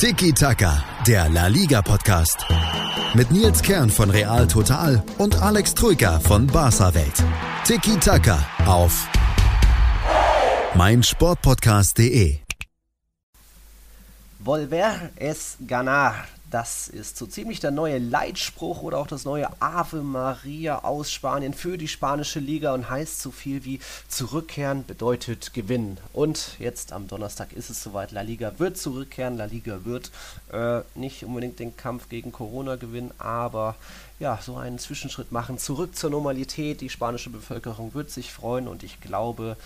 Tiki Taka, der La Liga Podcast. Mit Nils Kern von Real Total und Alex Troika von Barca Welt. Tiki Taka auf meinsportpodcast.de. Volver es ganar. Das ist so ziemlich der neue Leitspruch oder auch das neue Ave Maria aus Spanien für die spanische Liga und heißt so viel wie zurückkehren bedeutet gewinnen. Und jetzt am Donnerstag ist es soweit. La Liga wird zurückkehren. La Liga wird äh, nicht unbedingt den Kampf gegen Corona gewinnen, aber ja, so einen Zwischenschritt machen. Zurück zur Normalität. Die spanische Bevölkerung wird sich freuen und ich glaube,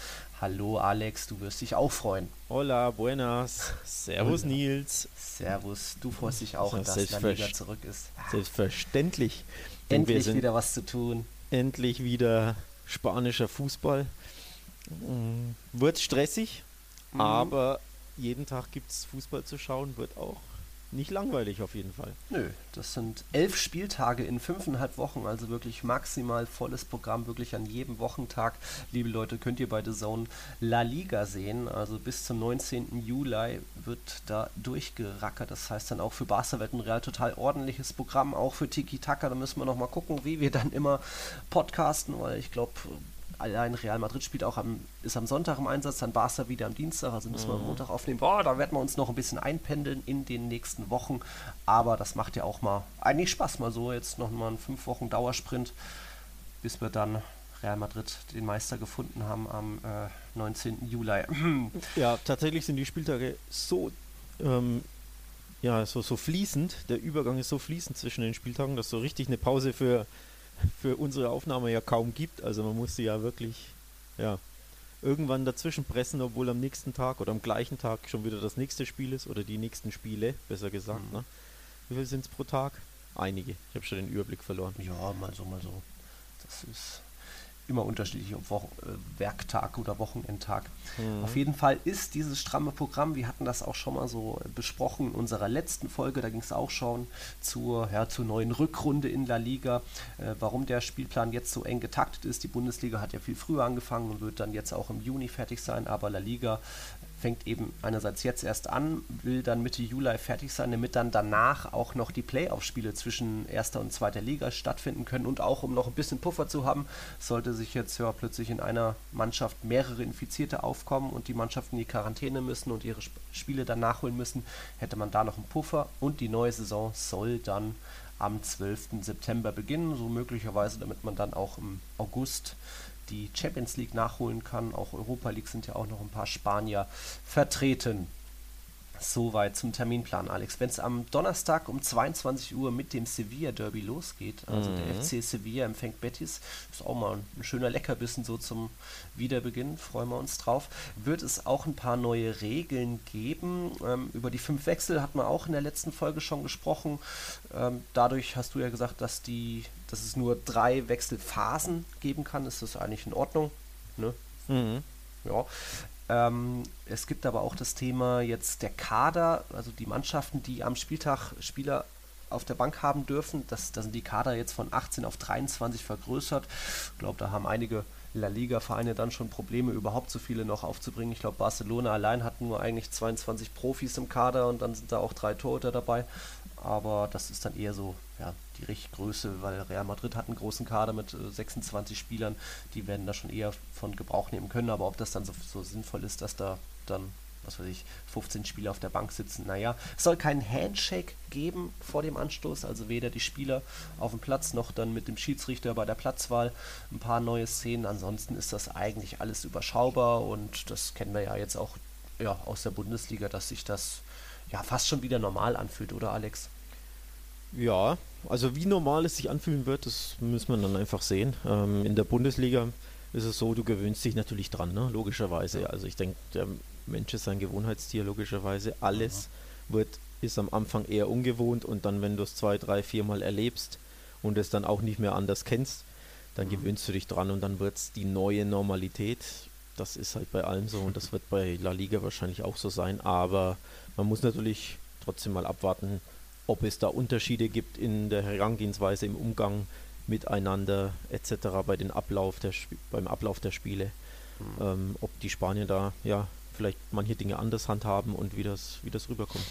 hallo Alex, du wirst dich auch freuen. Hola, buenas. Servus Hola. Nils. Servus, du freust dich auch, das dass La Liga zurück ist. Selbstverständlich. Endlich wieder was zu tun. Endlich wieder spanischer Fußball. Mm, wird stressig, mhm. aber jeden Tag gibt es Fußball zu schauen, wird auch nicht langweilig auf jeden Fall. Nö, das sind elf Spieltage in fünfeinhalb Wochen, also wirklich maximal volles Programm, wirklich an jedem Wochentag. Liebe Leute, könnt ihr bei The Zone La Liga sehen. Also bis zum 19. Juli wird da durchgerackert. Das heißt dann auch für Barca ein Real total ordentliches Programm, auch für Tiki Taka. Da müssen wir nochmal gucken, wie wir dann immer podcasten, weil ich glaube, allein Real Madrid spielt auch am, ist am Sonntag im Einsatz, dann Barca wieder am Dienstag, also müssen wir am mhm. Montag aufnehmen. Boah, da werden wir uns noch ein bisschen einpendeln in den nächsten Wochen. Aber das macht ja auch mal eigentlich Spaß, mal so jetzt noch mal einen fünf Wochen Dauersprint, bis wir dann Real Madrid den Meister gefunden haben am äh, 19. Juli. ja, tatsächlich sind die Spieltage so ähm, ja, so, so fließend, der Übergang ist so fließend zwischen den Spieltagen, dass so richtig eine Pause für für unsere Aufnahme ja kaum gibt. Also man musste ja wirklich ja, irgendwann dazwischen pressen, obwohl am nächsten Tag oder am gleichen Tag schon wieder das nächste Spiel ist oder die nächsten Spiele, besser gesagt. Mhm. Ne? Wie viel sind es pro Tag? Einige. Ich habe schon den Überblick verloren. Ja, mal so, mal so. Das ist immer unterschiedlich, ob Wochen, äh, Werktag oder Wochenendtag. Mhm. Auf jeden Fall ist dieses stramme Programm, wir hatten das auch schon mal so besprochen in unserer letzten Folge, da ging es auch schon zur, ja, zur neuen Rückrunde in La Liga, äh, warum der Spielplan jetzt so eng getaktet ist. Die Bundesliga hat ja viel früher angefangen und wird dann jetzt auch im Juni fertig sein, aber La Liga fängt eben einerseits jetzt erst an, will dann Mitte Juli fertig sein, damit dann danach auch noch die Playoff-Spiele zwischen erster und zweiter Liga stattfinden können und auch um noch ein bisschen Puffer zu haben, sollte sich jetzt ja plötzlich in einer Mannschaft mehrere Infizierte aufkommen und die Mannschaften in die Quarantäne müssen und ihre Spiele dann nachholen müssen, hätte man da noch einen Puffer und die neue Saison soll dann am 12. September beginnen, so möglicherweise, damit man dann auch im August die Champions League nachholen kann. Auch Europa League sind ja auch noch ein paar Spanier vertreten. Soweit zum Terminplan, Alex. Wenn es am Donnerstag um 22 Uhr mit dem Sevilla Derby losgeht, also mhm. der FC Sevilla empfängt Betis, ist auch mal ein schöner Leckerbissen so zum Wiederbeginn, freuen wir uns drauf. Wird es auch ein paar neue Regeln geben. Ähm, über die fünf Wechsel hat man auch in der letzten Folge schon gesprochen. Ähm, dadurch hast du ja gesagt, dass, die, dass es nur drei Wechselphasen geben kann. Ist das eigentlich in Ordnung? Ne? Mhm. Ja. Ähm, es gibt aber auch das Thema jetzt der Kader, also die Mannschaften, die am Spieltag Spieler auf der Bank haben dürfen. Das, da sind die Kader jetzt von 18 auf 23 vergrößert. Ich glaube, da haben einige La Liga-Vereine dann schon Probleme, überhaupt so viele noch aufzubringen. Ich glaube, Barcelona allein hat nur eigentlich 22 Profis im Kader und dann sind da auch drei Torhüter dabei. Aber das ist dann eher so die Richtgröße, weil Real Madrid hat einen großen Kader mit äh, 26 Spielern, die werden da schon eher von Gebrauch nehmen können. Aber ob das dann so, so sinnvoll ist, dass da dann was weiß ich, 15 Spieler auf der Bank sitzen. Naja, es soll keinen Handshake geben vor dem Anstoß, also weder die Spieler auf dem Platz noch dann mit dem Schiedsrichter bei der Platzwahl. Ein paar neue Szenen. Ansonsten ist das eigentlich alles überschaubar und das kennen wir ja jetzt auch ja, aus der Bundesliga, dass sich das ja fast schon wieder normal anfühlt, oder Alex? Ja, also wie normal es sich anfühlen wird, das muss man dann einfach sehen. Ähm, in der Bundesliga ist es so, du gewöhnst dich natürlich dran, ne? logischerweise. Also ich denke, der Mensch ist ein Gewohnheitstier, logischerweise. Alles mhm. wird, ist am Anfang eher ungewohnt und dann, wenn du es zwei, drei, viermal erlebst und es dann auch nicht mehr anders kennst, dann mhm. gewöhnst du dich dran und dann wird es die neue Normalität. Das ist halt bei allem so und das wird bei La Liga wahrscheinlich auch so sein, aber man muss natürlich trotzdem mal abwarten, ob es da Unterschiede gibt in der Herangehensweise, im Umgang miteinander etc. bei den Ablauf der beim Ablauf der Spiele. Mhm. Ähm, ob die Spanier da ja vielleicht manche Dinge anders handhaben und wie das, wie das rüberkommt.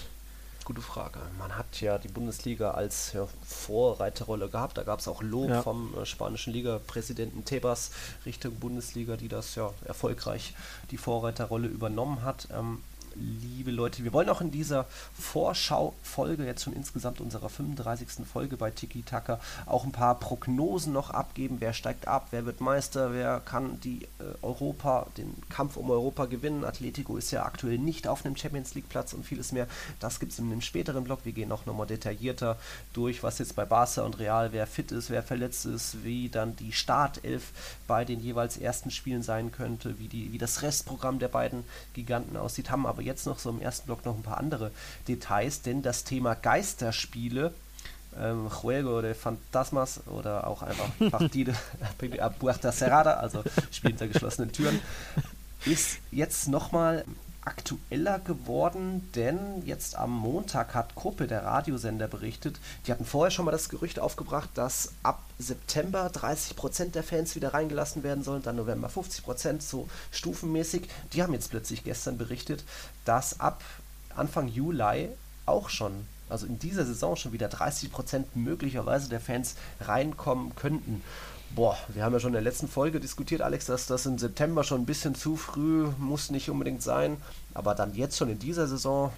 Gute Frage. Man hat ja die Bundesliga als ja, Vorreiterrolle gehabt. Da gab es auch Lob ja. vom äh, spanischen Liga-Präsidenten Tebas Richtung Bundesliga, die das ja erfolgreich die Vorreiterrolle übernommen hat. Ähm, liebe Leute, wir wollen auch in dieser Vorschau-Folge, jetzt schon insgesamt unserer 35. Folge bei Tiki Taka, auch ein paar Prognosen noch abgeben. Wer steigt ab, wer wird Meister, wer kann die äh, Europa, den Kampf um Europa gewinnen. Atletico ist ja aktuell nicht auf einem Champions League Platz und vieles mehr. Das gibt es in einem späteren Blog. Wir gehen auch nochmal detaillierter durch, was jetzt bei Barca und Real, wer fit ist, wer verletzt ist, wie dann die Startelf bei den jeweils ersten Spielen sein könnte, wie, die, wie das Restprogramm der beiden Giganten aussieht. Haben aber jetzt noch so im ersten Block noch ein paar andere Details, denn das Thema Geisterspiele, ähm, Juego de Fantasmas oder auch einfach Partide a Puerta Cerrada, also Spiel hinter geschlossenen Türen, ist jetzt nochmal aktueller geworden, denn jetzt am Montag hat Kuppe, der Radiosender, berichtet, die hatten vorher schon mal das Gerücht aufgebracht, dass ab September 30% der Fans wieder reingelassen werden sollen, dann November 50%, so stufenmäßig. Die haben jetzt plötzlich gestern berichtet, dass ab Anfang Juli auch schon also in dieser Saison schon wieder 30% möglicherweise der Fans reinkommen könnten. Boah, wir haben ja schon in der letzten Folge diskutiert, Alex, dass das im September schon ein bisschen zu früh muss nicht unbedingt sein, aber dann jetzt schon in dieser Saison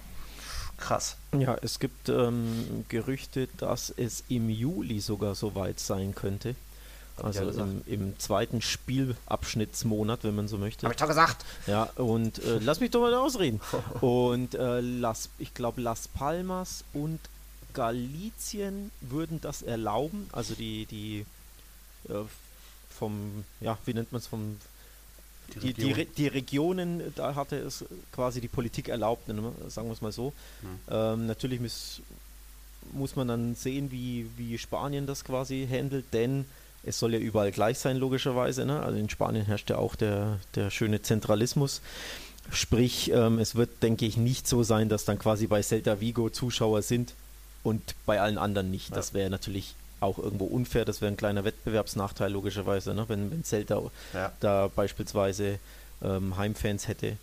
krass. Ja, es gibt ähm, Gerüchte, dass es im Juli sogar so weit sein könnte. Also im, im, zweiten Spielabschnittsmonat, wenn man so möchte. Hab ich doch gesagt. Ja, und äh, lass mich doch mal ausreden. Und äh, Las, ich glaube, Las Palmas und Galizien würden das erlauben. Also die, die äh, vom, ja, wie nennt man es, vom die, die, die, die, Regionen, da hatte es quasi die Politik erlaubt, ne, sagen wir es mal so. Mhm. Ähm, natürlich muss, muss man dann sehen, wie, wie Spanien das quasi handelt, denn es soll ja überall gleich sein, logischerweise. Ne? Also in Spanien herrscht ja auch der, der schöne Zentralismus. Sprich, ähm, es wird, denke ich, nicht so sein, dass dann quasi bei Celta Vigo Zuschauer sind und bei allen anderen nicht. Ja. Das wäre natürlich auch irgendwo unfair. Das wäre ein kleiner Wettbewerbsnachteil logischerweise, ne? wenn, wenn Celta ja. da beispielsweise ähm, Heimfans hätte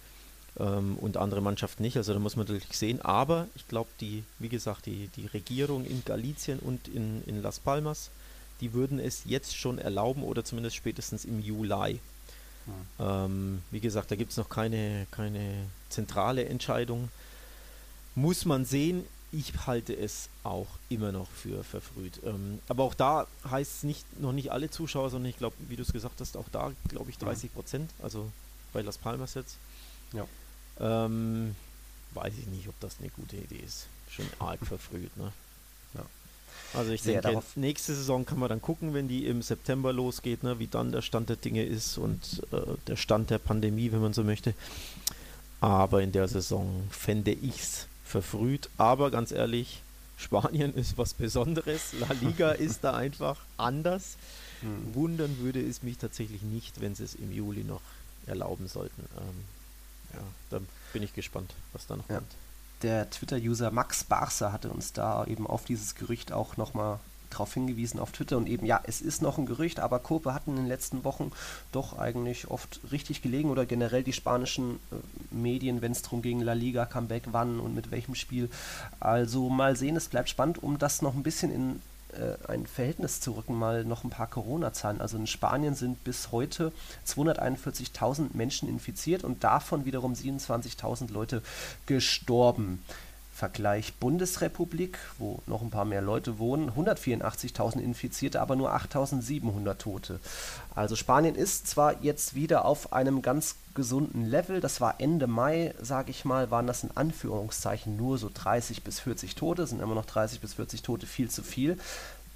ähm, und andere Mannschaften nicht. Also da muss man natürlich sehen. Aber ich glaube, die, wie gesagt, die, die Regierung in Galicien und in, in Las Palmas, die würden es jetzt schon erlauben oder zumindest spätestens im Juli. Hm. Ähm, wie gesagt, da gibt es noch keine, keine zentrale Entscheidung. Muss man sehen ich halte es auch immer noch für verfrüht. Ähm, aber auch da heißt es nicht, noch nicht alle Zuschauer, sondern ich glaube, wie du es gesagt hast, auch da glaube ich 30 Prozent, also bei Las Palmas jetzt. Ja. Ähm, weiß ich nicht, ob das eine gute Idee ist. Schon arg verfrüht, ne? Ja. Also ich Sehr denke, darauf. nächste Saison kann man dann gucken, wenn die im September losgeht, ne, wie dann der Stand der Dinge ist und äh, der Stand der Pandemie, wenn man so möchte. Aber in der Saison fände ich es verfrüht. Aber ganz ehrlich, Spanien ist was Besonderes. La Liga ist da einfach anders. Hm. Wundern würde es mich tatsächlich nicht, wenn sie es im Juli noch erlauben sollten. Ähm, ja, da bin ich gespannt, was da noch ja. kommt. Der Twitter-User Max Barser hatte uns da eben auf dieses Gerücht auch nochmal darauf hingewiesen auf Twitter und eben, ja, es ist noch ein Gerücht, aber Kope hatten in den letzten Wochen doch eigentlich oft richtig gelegen oder generell die spanischen äh, Medien, wenn es darum ging, La Liga, Comeback, wann und mit welchem Spiel. Also mal sehen, es bleibt spannend, um das noch ein bisschen in äh, ein Verhältnis zu rücken, mal noch ein paar Corona-Zahlen. Also in Spanien sind bis heute 241.000 Menschen infiziert und davon wiederum 27.000 Leute gestorben. Vergleich Bundesrepublik, wo noch ein paar mehr Leute wohnen, 184.000 Infizierte, aber nur 8.700 Tote. Also Spanien ist zwar jetzt wieder auf einem ganz gesunden Level, das war Ende Mai, sage ich mal, waren das in Anführungszeichen nur so 30 bis 40 Tote, sind immer noch 30 bis 40 Tote viel zu viel.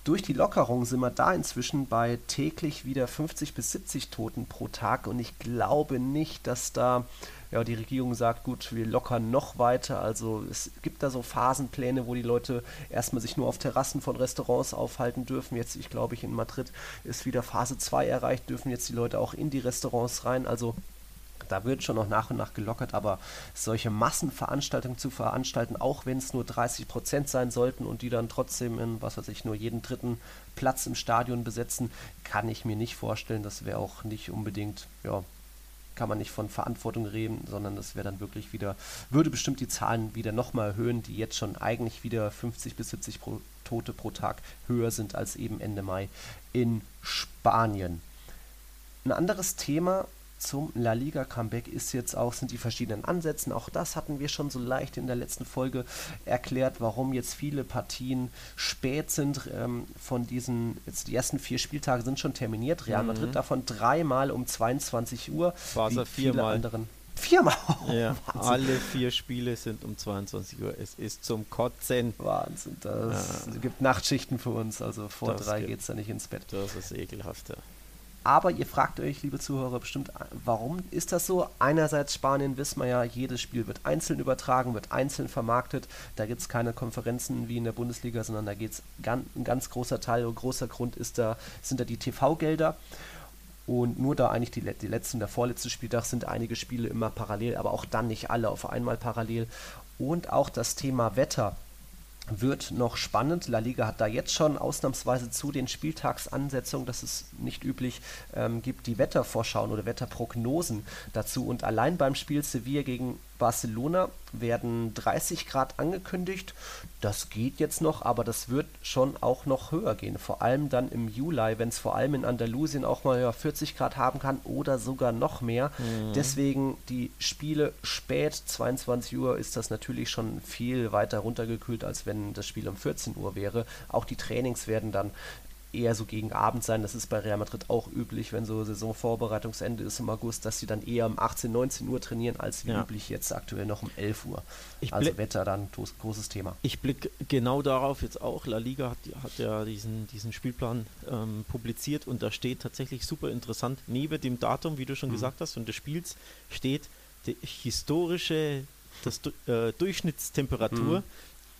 Durch die Lockerung sind wir da inzwischen bei täglich wieder 50 bis 70 Toten pro Tag und ich glaube nicht, dass da ja, die Regierung sagt, gut, wir lockern noch weiter. Also es gibt da so Phasenpläne, wo die Leute erstmal sich nur auf Terrassen von Restaurants aufhalten dürfen. Jetzt, ich glaube, ich in Madrid ist wieder Phase 2 erreicht, dürfen jetzt die Leute auch in die Restaurants rein. Also da wird schon noch nach und nach gelockert, aber solche Massenveranstaltungen zu veranstalten, auch wenn es nur 30 Prozent sein sollten und die dann trotzdem in, was weiß ich, nur jeden dritten Platz im Stadion besetzen, kann ich mir nicht vorstellen. Das wäre auch nicht unbedingt, ja, kann man nicht von Verantwortung reden, sondern das wäre dann wirklich wieder, würde bestimmt die Zahlen wieder nochmal erhöhen, die jetzt schon eigentlich wieder 50 bis 70 pro, Tote pro Tag höher sind als eben Ende Mai in Spanien. Ein anderes Thema, zum La Liga Comeback ist jetzt auch, sind die verschiedenen Ansätze. Auch das hatten wir schon so leicht in der letzten Folge erklärt, warum jetzt viele Partien spät sind. Ähm, von diesen, jetzt die ersten vier Spieltage sind schon terminiert. Real mhm. Madrid davon dreimal um 22 Uhr. Barca viermal. Anderen. Viermal. Ja, alle vier Spiele sind um 22 Uhr. Es ist zum Kotzen. Wahnsinn. Das ja. gibt Nachtschichten für uns. Also vor das drei geht es da nicht ins Bett. Das ist ekelhaft, ja. Aber ihr fragt euch, liebe Zuhörer, bestimmt, warum ist das so? Einerseits Spanien wissen wir ja, jedes Spiel wird einzeln übertragen, wird einzeln vermarktet. Da gibt es keine Konferenzen wie in der Bundesliga, sondern da geht es ein ganz großer Teil und großer Grund ist da, sind da die TV-Gelder. Und nur da eigentlich die, die letzten, der vorletzte Spieltag sind einige Spiele immer parallel, aber auch dann nicht alle auf einmal parallel. Und auch das Thema Wetter wird noch spannend. La Liga hat da jetzt schon ausnahmsweise zu den Spieltagsansetzungen, das ist nicht üblich, ähm, gibt die Wettervorschauen oder Wetterprognosen dazu. Und allein beim Spiel Sevilla gegen Barcelona werden 30 Grad angekündigt. Das geht jetzt noch, aber das wird schon auch noch höher gehen. Vor allem dann im Juli, wenn es vor allem in Andalusien auch mal ja, 40 Grad haben kann oder sogar noch mehr. Mhm. Deswegen die Spiele spät, 22 Uhr, ist das natürlich schon viel weiter runtergekühlt, als wenn das Spiel um 14 Uhr wäre. Auch die Trainings werden dann eher so gegen Abend sein. Das ist bei Real Madrid auch üblich, wenn so Saisonvorbereitungsende ist im August, dass sie dann eher um 18, 19 Uhr trainieren, als wie ja. üblich jetzt aktuell noch um 11 Uhr. Ich also Wetter dann großes Thema. Ich blicke genau darauf jetzt auch. La Liga hat, hat ja diesen, diesen Spielplan ähm, publiziert und da steht tatsächlich super interessant, neben dem Datum, wie du schon mhm. gesagt hast, und des Spiels steht die historische das, äh, Durchschnittstemperatur mhm.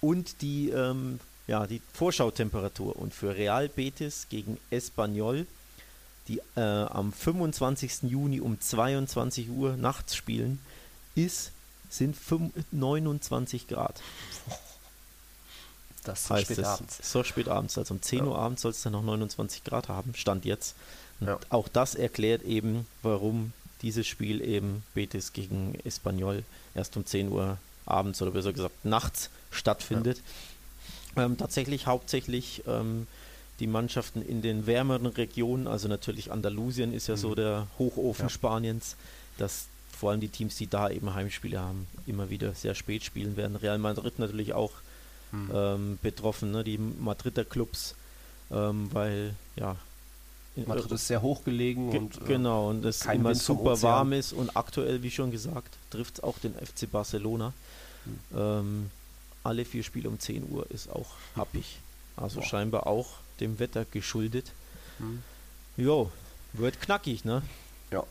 und die ähm, ja, die Vorschautemperatur und für Real Betis gegen Espanyol, die äh, am 25. Juni um 22 Uhr nachts spielen, ist, sind 5, 29 Grad. Das ist heißt spät es, abends. So spät abends, also um 10 ja. Uhr abends soll es dann noch 29 Grad haben, Stand jetzt. Ja. Auch das erklärt eben, warum dieses Spiel eben Betis gegen Espanyol erst um 10 Uhr abends oder besser gesagt nachts stattfindet. Ja. Ähm, tatsächlich hauptsächlich ähm, die Mannschaften in den wärmeren Regionen, also natürlich Andalusien ist ja mhm. so der Hochofen ja. Spaniens, dass vor allem die Teams, die da eben Heimspiele haben, immer wieder sehr spät spielen werden. Real Madrid natürlich auch mhm. ähm, betroffen, ne? die Madrider Clubs, ähm, weil ja. Madrid ist sehr hoch gelegen ge und äh, genau und es immer Wind super warm ist und aktuell, wie schon gesagt, trifft es auch den FC Barcelona. Mhm. Alle vier Spiele um 10 Uhr ist auch happig. Also Boah. scheinbar auch dem Wetter geschuldet. Hm. Jo, wird knackig, ne? Ja.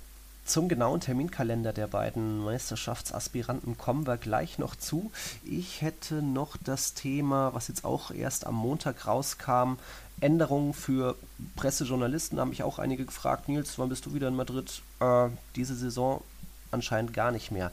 Zum genauen Terminkalender der beiden Meisterschaftsaspiranten kommen wir gleich noch zu. Ich hätte noch das Thema, was jetzt auch erst am Montag rauskam, Änderungen für Pressejournalisten. Da haben mich auch einige gefragt, Nils, wann bist du wieder in Madrid? Äh, diese Saison anscheinend gar nicht mehr.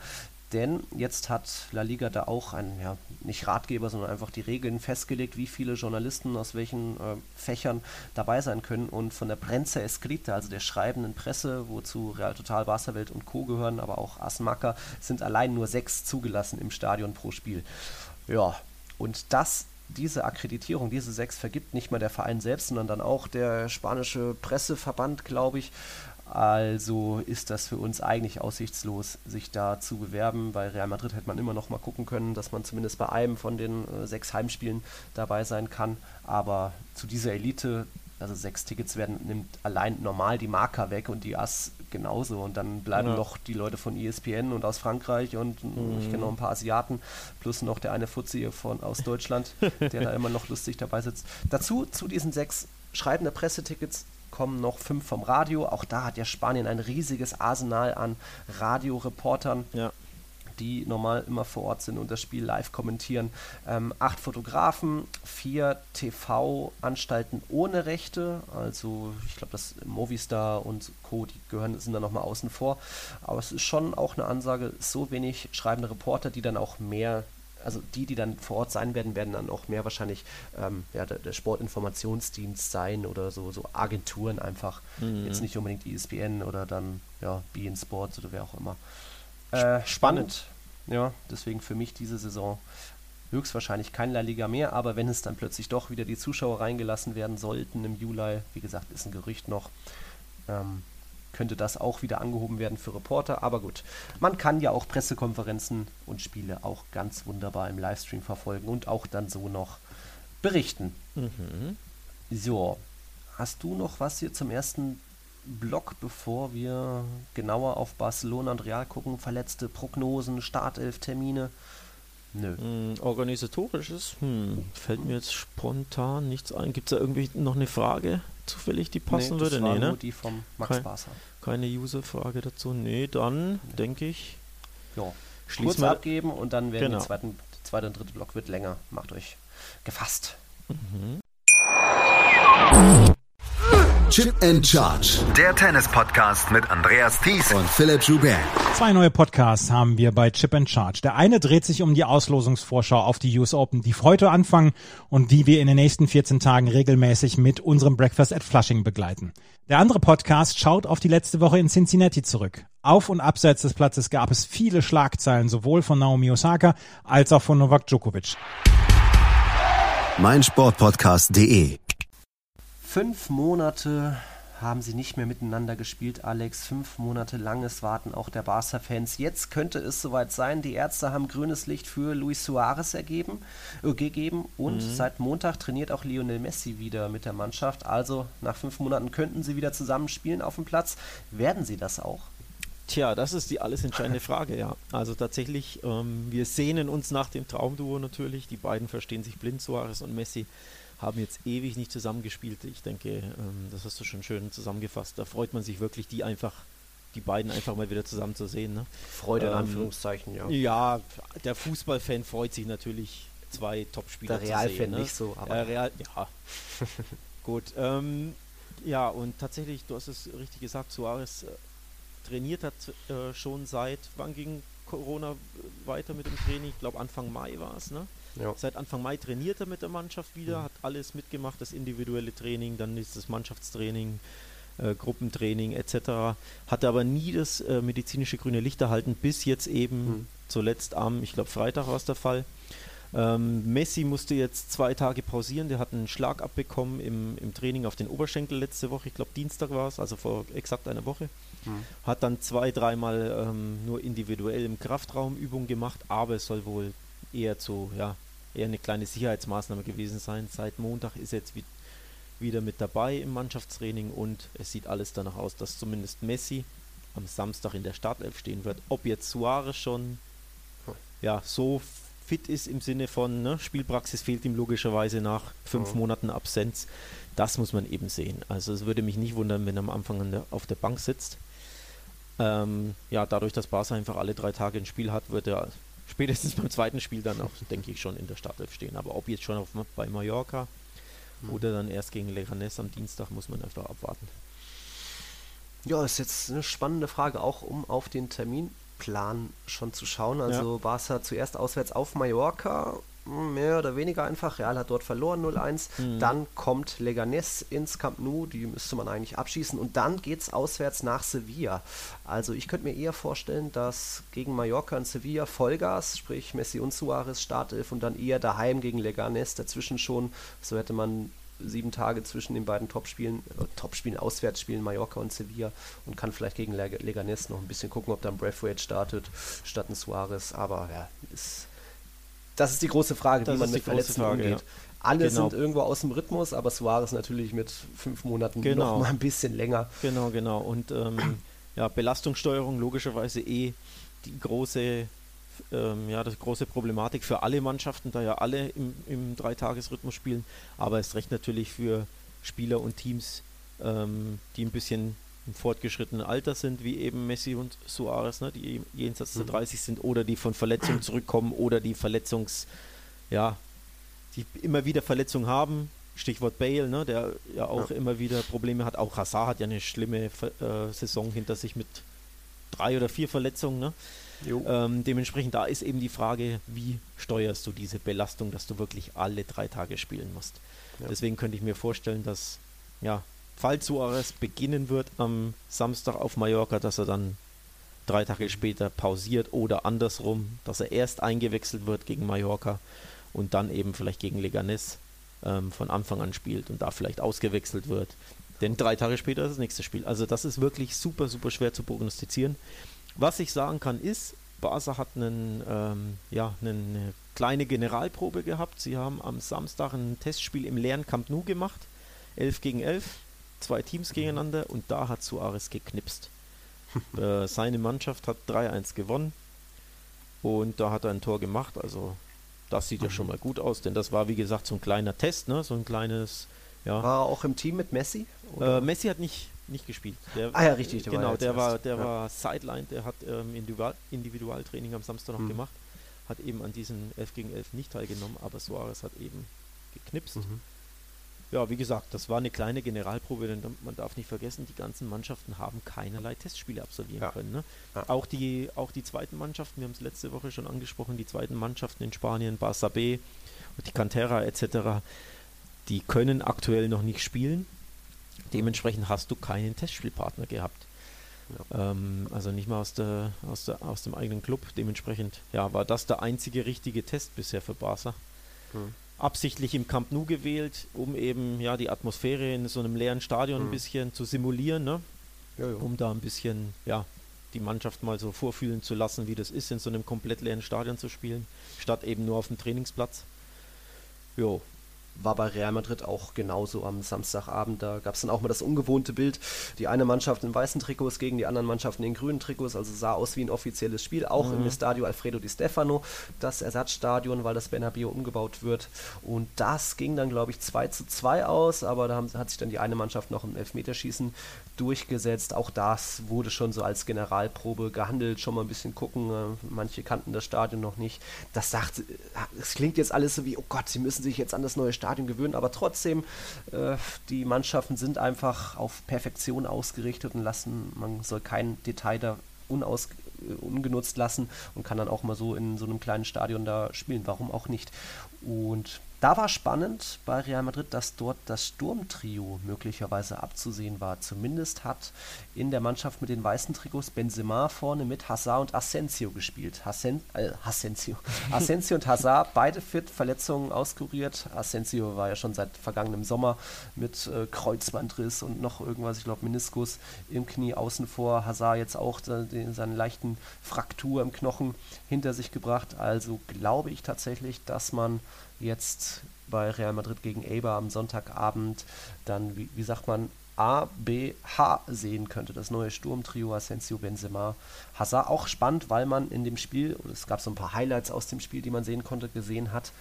Denn jetzt hat La Liga da auch einen, ja, nicht Ratgeber, sondern einfach die Regeln festgelegt, wie viele Journalisten aus welchen äh, Fächern dabei sein können. Und von der Prensa Escrita, also der schreibenden Presse, wozu Real Total, Barca und Co. gehören, aber auch Asmaca, sind allein nur sechs zugelassen im Stadion pro Spiel. Ja, und das diese Akkreditierung, diese sechs vergibt nicht mal der Verein selbst, sondern dann auch der spanische Presseverband, glaube ich. Also ist das für uns eigentlich aussichtslos, sich da zu bewerben. Bei Real Madrid hätte man immer noch mal gucken können, dass man zumindest bei einem von den äh, sechs Heimspielen dabei sein kann. Aber zu dieser Elite, also sechs Tickets werden, nimmt allein normal die Marker weg und die Ass genauso. Und dann bleiben ja. noch die Leute von ESPN und aus Frankreich und mhm. ich kenne noch ein paar Asiaten, plus noch der eine Fuzzi von aus Deutschland, der da immer noch lustig dabei sitzt. Dazu, zu diesen sechs schreibende Pressetickets kommen noch fünf vom Radio. Auch da hat ja Spanien ein riesiges Arsenal an Radioreportern. Ja die normal immer vor Ort sind und das Spiel live kommentieren. Ähm, acht Fotografen, vier TV-Anstalten ohne Rechte, also ich glaube, das Movistar und Co., die gehören, sind da nochmal außen vor. Aber es ist schon auch eine Ansage, so wenig schreibende Reporter, die dann auch mehr also die, die dann vor Ort sein werden, werden dann auch mehr wahrscheinlich ähm, ja, der, der, Sportinformationsdienst sein oder so, so Agenturen einfach. Mhm. Jetzt nicht unbedingt ESPN oder dann ja, BN Sports oder wer auch immer. Äh, spannend. Ja, deswegen für mich diese Saison höchstwahrscheinlich kein La Liga mehr, aber wenn es dann plötzlich doch wieder die Zuschauer reingelassen werden sollten im Juli, wie gesagt, ist ein Gerücht noch, ähm, könnte das auch wieder angehoben werden für Reporter. Aber gut, man kann ja auch Pressekonferenzen und Spiele auch ganz wunderbar im Livestream verfolgen und auch dann so noch berichten. Mhm. So, hast du noch was hier zum ersten Block, bevor wir genauer auf Barcelona und Real gucken? Verletzte Prognosen, Startelf-Termine? Nö. Hm, organisatorisches? Hm, fällt mir jetzt spontan nichts ein. Gibt es da irgendwie noch eine Frage zufällig, die passen nee, würde? nee, ne? die vom Max Kein, Keine User-Frage dazu. Nee, dann nee. denke ich. Ja. Kurz mal. abgeben und dann werden genau. die zweiten, zweite und dritte Block wird länger. Macht euch gefasst. Mhm. Chip and Charge. Der Tennis-Podcast mit Andreas Thies und Philipp Joubert. Zwei neue Podcasts haben wir bei Chip and Charge. Der eine dreht sich um die Auslosungsvorschau auf die US Open, die heute anfangen und die wir in den nächsten 14 Tagen regelmäßig mit unserem Breakfast at Flushing begleiten. Der andere Podcast schaut auf die letzte Woche in Cincinnati zurück. Auf und abseits des Platzes gab es viele Schlagzeilen, sowohl von Naomi Osaka als auch von Novak Djokovic. meinsportpodcast.de Fünf Monate haben sie nicht mehr miteinander gespielt, Alex. Fünf Monate langes Warten auch der Barca-Fans. Jetzt könnte es soweit sein. Die Ärzte haben grünes Licht für Luis Suarez ergeben, äh, gegeben und mhm. seit Montag trainiert auch Lionel Messi wieder mit der Mannschaft. Also nach fünf Monaten könnten sie wieder zusammenspielen auf dem Platz. Werden sie das auch? Tja, das ist die alles entscheidende Frage, ja. Also tatsächlich, ähm, wir sehnen uns nach dem Traumduo natürlich. Die beiden verstehen sich blind, Suarez und Messi haben jetzt ewig nicht zusammengespielt. Ich denke, ähm, das hast du schon schön zusammengefasst. Da freut man sich wirklich, die einfach, die beiden einfach mal wieder zusammen zu sehen. Ne? Freude in ähm, Anführungszeichen, ja. Ja, der Fußballfan freut sich natürlich, zwei Top-Spieler zu sehen. Der Realfan ne? nicht so, aber. Äh, Real, ja. Gut. Ähm, ja, und tatsächlich, du hast es richtig gesagt, Suarez äh, trainiert hat äh, schon seit, wann ging Corona weiter mit dem Training? Ich glaube Anfang Mai war es, ne? Ja. Seit Anfang Mai trainiert er mit der Mannschaft wieder, mhm. hat alles mitgemacht, das individuelle Training, dann ist das Mannschaftstraining, äh, Gruppentraining etc. Hatte aber nie das äh, medizinische grüne Licht erhalten, bis jetzt eben mhm. zuletzt am, ich glaube Freitag war es der Fall. Ähm, Messi musste jetzt zwei Tage pausieren, der hat einen Schlag abbekommen im, im Training auf den Oberschenkel letzte Woche, ich glaube Dienstag war es, also vor exakt einer Woche. Mhm. Hat dann zwei, dreimal ähm, nur individuell im Kraftraum Übungen gemacht, aber es soll wohl eher zu, ja, eher eine kleine Sicherheitsmaßnahme gewesen sein. Seit Montag ist er jetzt wie, wieder mit dabei im Mannschaftstraining und es sieht alles danach aus, dass zumindest Messi am Samstag in der Startelf stehen wird. Ob jetzt Suarez schon ja, so fit ist im Sinne von ne, Spielpraxis fehlt ihm logischerweise nach fünf oh. Monaten Absenz, das muss man eben sehen. Also es würde mich nicht wundern, wenn er am Anfang der, auf der Bank sitzt. Ähm, ja, dadurch, dass Barca einfach alle drei Tage ein Spiel hat, wird er spätestens beim zweiten Spiel dann auch, denke ich, schon in der Startelf stehen. Aber ob jetzt schon auf, bei Mallorca mhm. oder dann erst gegen Leganes am Dienstag, muss man einfach abwarten. Ja, ist jetzt eine spannende Frage, auch um auf den Terminplan schon zu schauen. Also ja. Barca zuerst auswärts auf Mallorca mehr oder weniger einfach. Real hat dort verloren 0-1. Mhm. Dann kommt Leganés ins Camp Nou, die müsste man eigentlich abschießen. Und dann geht es auswärts nach Sevilla. Also ich könnte mir eher vorstellen, dass gegen Mallorca und Sevilla Vollgas, sprich Messi und Suarez Startelf und dann eher daheim gegen Leganés dazwischen schon. So hätte man sieben Tage zwischen den beiden Topspielen, äh, Topspielen, Auswärtsspielen, Mallorca und Sevilla und kann vielleicht gegen Leganés noch ein bisschen gucken, ob dann Braithwaite startet statt ein Suarez. Aber ja, ist das ist die große Frage, das wie man mit Verletzten Frage, umgeht. Ja. Alle genau. sind irgendwo aus dem Rhythmus, aber Suarez natürlich mit fünf Monaten genau. noch mal ein bisschen länger. Genau, genau. Und ähm, ja, Belastungssteuerung logischerweise eh die große, ähm, ja, das große Problematik für alle Mannschaften, da ja alle im, im Dreitagesrhythmus spielen, aber es recht natürlich für Spieler und Teams, ähm, die ein bisschen im fortgeschrittenen Alter sind, wie eben Messi und Suarez, ne, die jenseits der 30 mhm. sind oder die von Verletzungen zurückkommen oder die Verletzungs, ja, die immer wieder Verletzungen haben. Stichwort Bale, ne, der ja auch ja. immer wieder Probleme hat. Auch Hazard hat ja eine schlimme äh, Saison hinter sich mit drei oder vier Verletzungen. Ne? Ähm, dementsprechend da ist eben die Frage, wie steuerst du diese Belastung, dass du wirklich alle drei Tage spielen musst. Ja. Deswegen könnte ich mir vorstellen, dass ja, falls Suarez beginnen wird am Samstag auf Mallorca, dass er dann drei Tage später pausiert oder andersrum, dass er erst eingewechselt wird gegen Mallorca und dann eben vielleicht gegen Leganes ähm, von Anfang an spielt und da vielleicht ausgewechselt wird. Denn drei Tage später ist das nächste Spiel. Also das ist wirklich super, super schwer zu prognostizieren. Was ich sagen kann ist, Barca hat einen, ähm, ja, eine kleine Generalprobe gehabt. Sie haben am Samstag ein Testspiel im leeren Camp Nou gemacht. 11 gegen 11, zwei Teams gegeneinander und da hat Suarez geknipst. äh, seine Mannschaft hat 3-1 gewonnen und da hat er ein Tor gemacht. Also das sieht ja schon mal gut aus, denn das war wie gesagt so ein kleiner Test, ne? so ein kleines. Ja. War er auch im Team mit Messi? Äh, Messi hat nicht, nicht gespielt. Der, ah ja, richtig. Der genau, war der, war, der ja. war Sideline, der hat ähm, Individual, Individualtraining am Samstag noch mhm. gemacht, hat eben an diesen 11 gegen 11 nicht teilgenommen, aber Suarez hat eben geknipst. Mhm. Ja, wie gesagt, das war eine kleine Generalprobe, denn man darf nicht vergessen, die ganzen Mannschaften haben keinerlei Testspiele absolvieren ja. können. Ne? Ja. Auch, die, auch die zweiten Mannschaften, wir haben es letzte Woche schon angesprochen, die zweiten Mannschaften in Spanien, Barça B, die Cantera etc., die können aktuell noch nicht spielen. Dementsprechend hast du keinen Testspielpartner gehabt. Ja. Ähm, also nicht mal aus, der, aus, der, aus dem eigenen Club. Dementsprechend ja, war das der einzige richtige Test bisher für Barca. Mhm absichtlich im Camp Nou gewählt, um eben ja die Atmosphäre in so einem leeren Stadion mhm. ein bisschen zu simulieren, ne? Ja, ja. um da ein bisschen ja die Mannschaft mal so vorfühlen zu lassen, wie das ist, in so einem komplett leeren Stadion zu spielen, statt eben nur auf dem Trainingsplatz. Jo, war bei Real Madrid auch genauso am Samstagabend. Da gab es dann auch mal das ungewohnte Bild. Die eine Mannschaft in weißen Trikots gegen die anderen Mannschaften in grünen Trikots. Also sah aus wie ein offizielles Spiel. Auch mhm. im Stadio Alfredo Di Stefano, das Ersatzstadion, weil das Bernabeu umgebaut wird. Und das ging dann, glaube ich, 2 zu 2 aus. Aber da haben, hat sich dann die eine Mannschaft noch im Elfmeterschießen durchgesetzt. Auch das wurde schon so als Generalprobe gehandelt. Schon mal ein bisschen gucken. Äh, manche kannten das Stadion noch nicht. Das sagt, es klingt jetzt alles so wie, oh Gott, sie müssen sich jetzt an das neue Stadion Stadion gewöhnen, aber trotzdem, äh, die Mannschaften sind einfach auf Perfektion ausgerichtet und lassen, man soll kein Detail da unaus, äh, ungenutzt lassen und kann dann auch mal so in so einem kleinen Stadion da spielen. Warum auch nicht? Und da war spannend bei Real Madrid, dass dort das Sturmtrio möglicherweise abzusehen war. Zumindest hat in der Mannschaft mit den weißen Trikots Benzema vorne mit Hazard und Asensio gespielt. Hasen, äh, Asensio. Asensio und Hazard, beide fit, Verletzungen auskuriert. Asensio war ja schon seit vergangenem Sommer mit äh, Kreuzbandriss und noch irgendwas, ich glaube Meniskus im Knie außen vor. Hazard jetzt auch den, seine leichten Fraktur im Knochen hinter sich gebracht. Also glaube ich tatsächlich, dass man jetzt bei Real Madrid gegen Eibar am Sonntagabend dann, wie, wie sagt man, A, B, H sehen könnte. Das neue Sturmtrio Asensio Benzema. Hazard auch spannend, weil man in dem Spiel, es gab so ein paar Highlights aus dem Spiel, die man sehen konnte, gesehen hat,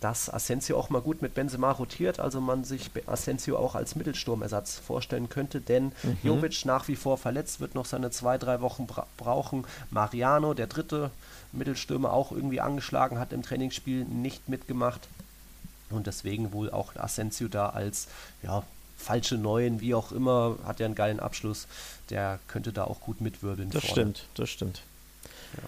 dass Asensio auch mal gut mit Benzema rotiert, also man sich Asensio auch als Mittelsturmersatz vorstellen könnte, denn mhm. Jovic nach wie vor verletzt, wird noch seine zwei, drei Wochen bra brauchen. Mariano, der dritte Mittelstürmer, auch irgendwie angeschlagen, hat im Trainingsspiel nicht mitgemacht und deswegen wohl auch Asensio da als ja, falsche Neuen, wie auch immer, hat ja einen geilen Abschluss, der könnte da auch gut mitwirbeln. Das vorne. stimmt, das stimmt. Ja.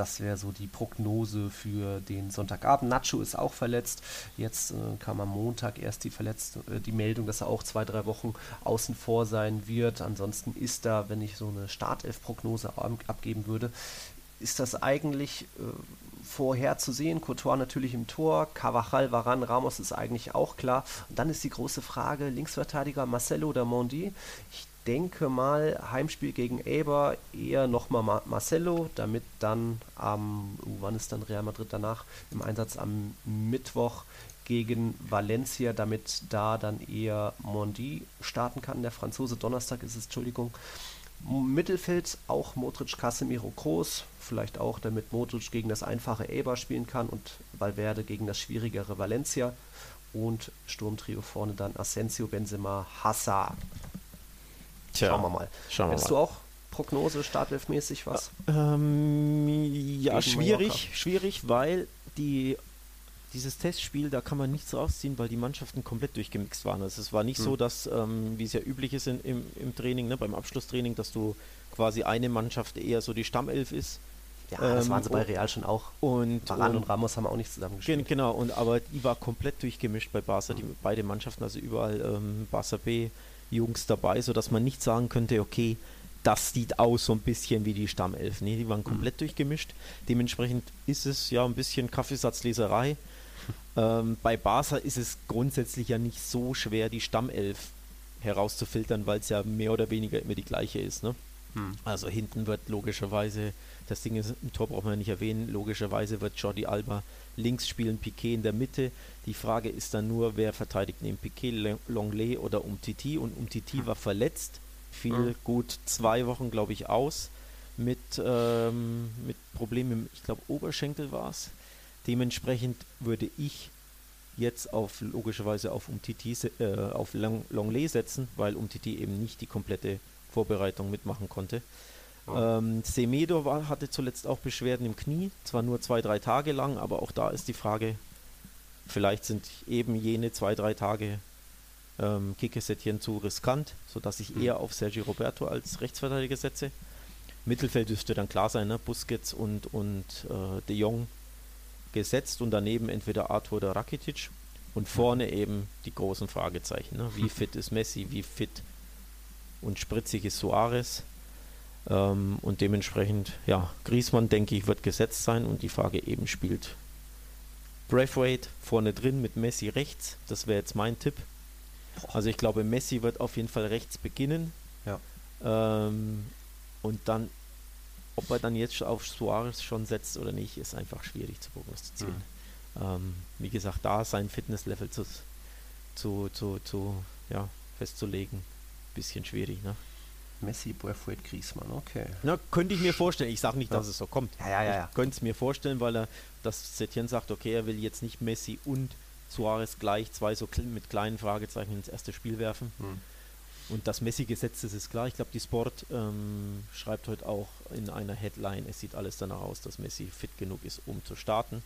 Das wäre so die Prognose für den Sonntagabend. Nacho ist auch verletzt. Jetzt äh, kam am Montag erst die, verletzt, äh, die Meldung, dass er auch zwei, drei Wochen außen vor sein wird. Ansonsten ist da, wenn ich so eine Startelf-Prognose abgeben würde, ist das eigentlich äh, vorherzusehen. Courtois natürlich im Tor, Cavachal, Varan, Ramos ist eigentlich auch klar. Und dann ist die große Frage, Linksverteidiger Marcelo oder Mondi. Ich denke mal, Heimspiel gegen Eber eher nochmal Ma Marcelo, damit dann am, uh, wann ist dann Real Madrid danach im Einsatz am Mittwoch gegen Valencia, damit da dann eher Mondi starten kann. Der Franzose Donnerstag ist es, Entschuldigung. Mittelfeld auch Modric, Casemiro, Groß, vielleicht auch damit Modric gegen das einfache Eber spielen kann und Valverde gegen das schwierigere Valencia und Sturmtrio vorne dann Asensio, Benzema, Hazard. Tja, schauen wir mal. Schauen Hättest du auch Prognose, Startelfmäßig was? Ähm, ja, schwierig, schwierig, weil die dieses Testspiel, da kann man nichts rausziehen, weil die Mannschaften komplett durchgemixt waren. Also es war nicht mhm. so, dass, ähm, wie es ja üblich ist in, im, im Training, ne, beim Abschlusstraining, dass du quasi eine Mannschaft eher so die Stammelf ist. Ja, das ähm, waren sie bei Real schon auch. Und, und, und Ramos haben auch nicht zusammen gespielt. Genau, und, aber die war komplett durchgemischt bei Barca, die, beide Mannschaften, also überall ähm, Barca B Jungs dabei, sodass man nicht sagen könnte, okay, das sieht aus so ein bisschen wie die Stammelf. Nee, die waren komplett mhm. durchgemischt. Dementsprechend ist es ja ein bisschen Kaffeesatzleserei. ähm, bei Barca ist es grundsätzlich ja nicht so schwer, die Stammelf herauszufiltern, weil es ja mehr oder weniger immer die gleiche ist. Ne? Mhm. Also hinten wird logischerweise, das Ding ist, im Tor braucht man ja nicht erwähnen, logischerweise wird Jordi Alba links spielen, Piquet in der Mitte. Die Frage ist dann nur, wer verteidigt neben Piquet, Longley oder Umtiti und Umtiti war verletzt fiel mhm. gut zwei Wochen, glaube ich, aus mit, ähm, mit Problemen im, ich glaube, Oberschenkel war es. Dementsprechend würde ich jetzt auf logischerweise auf Umtiti äh, auf Long, Longley setzen, weil Umtiti eben nicht die komplette Vorbereitung mitmachen konnte. Ähm, Semedo war, hatte zuletzt auch Beschwerden im Knie, zwar nur zwei, drei Tage lang, aber auch da ist die Frage, vielleicht sind eben jene zwei, drei Tage ähm, Kike zu riskant, sodass ich mhm. eher auf Sergi Roberto als Rechtsverteidiger setze. Mittelfeld dürfte dann klar sein, ne? Busquets und, und äh, De Jong gesetzt und daneben entweder Arthur oder Rakitic und vorne eben die großen Fragezeichen. Ne? Wie fit ist Messi, wie fit und spritzig ist Suarez ähm, und dementsprechend, ja, Griezmann denke ich wird gesetzt sein und die Frage eben spielt Braithwaite vorne drin mit Messi rechts, das wäre jetzt mein Tipp. Also ich glaube, Messi wird auf jeden Fall rechts beginnen. Ja. Ähm, und dann, ob er dann jetzt auf Suarez schon setzt oder nicht, ist einfach schwierig zu prognostizieren. Mhm. Ähm, wie gesagt, da sein Fitnesslevel zu, zu, zu, zu ja, festzulegen, bisschen schwierig. Ne? Messi, Braithwaite, Griezmann, okay. Na, könnte ich mir vorstellen. Ich sage nicht, ja. dass es so kommt. Ja, ja, ja, ja. Ich könnte es mir vorstellen, weil er, dass Setien sagt, okay, er will jetzt nicht Messi und Suarez gleich zwei so mit kleinen Fragezeichen ins erste Spiel werfen. Mhm. Und das Messi gesetzt ist, ist klar. Ich glaube, die Sport ähm, schreibt heute auch in einer Headline, es sieht alles danach aus, dass Messi fit genug ist, um zu starten.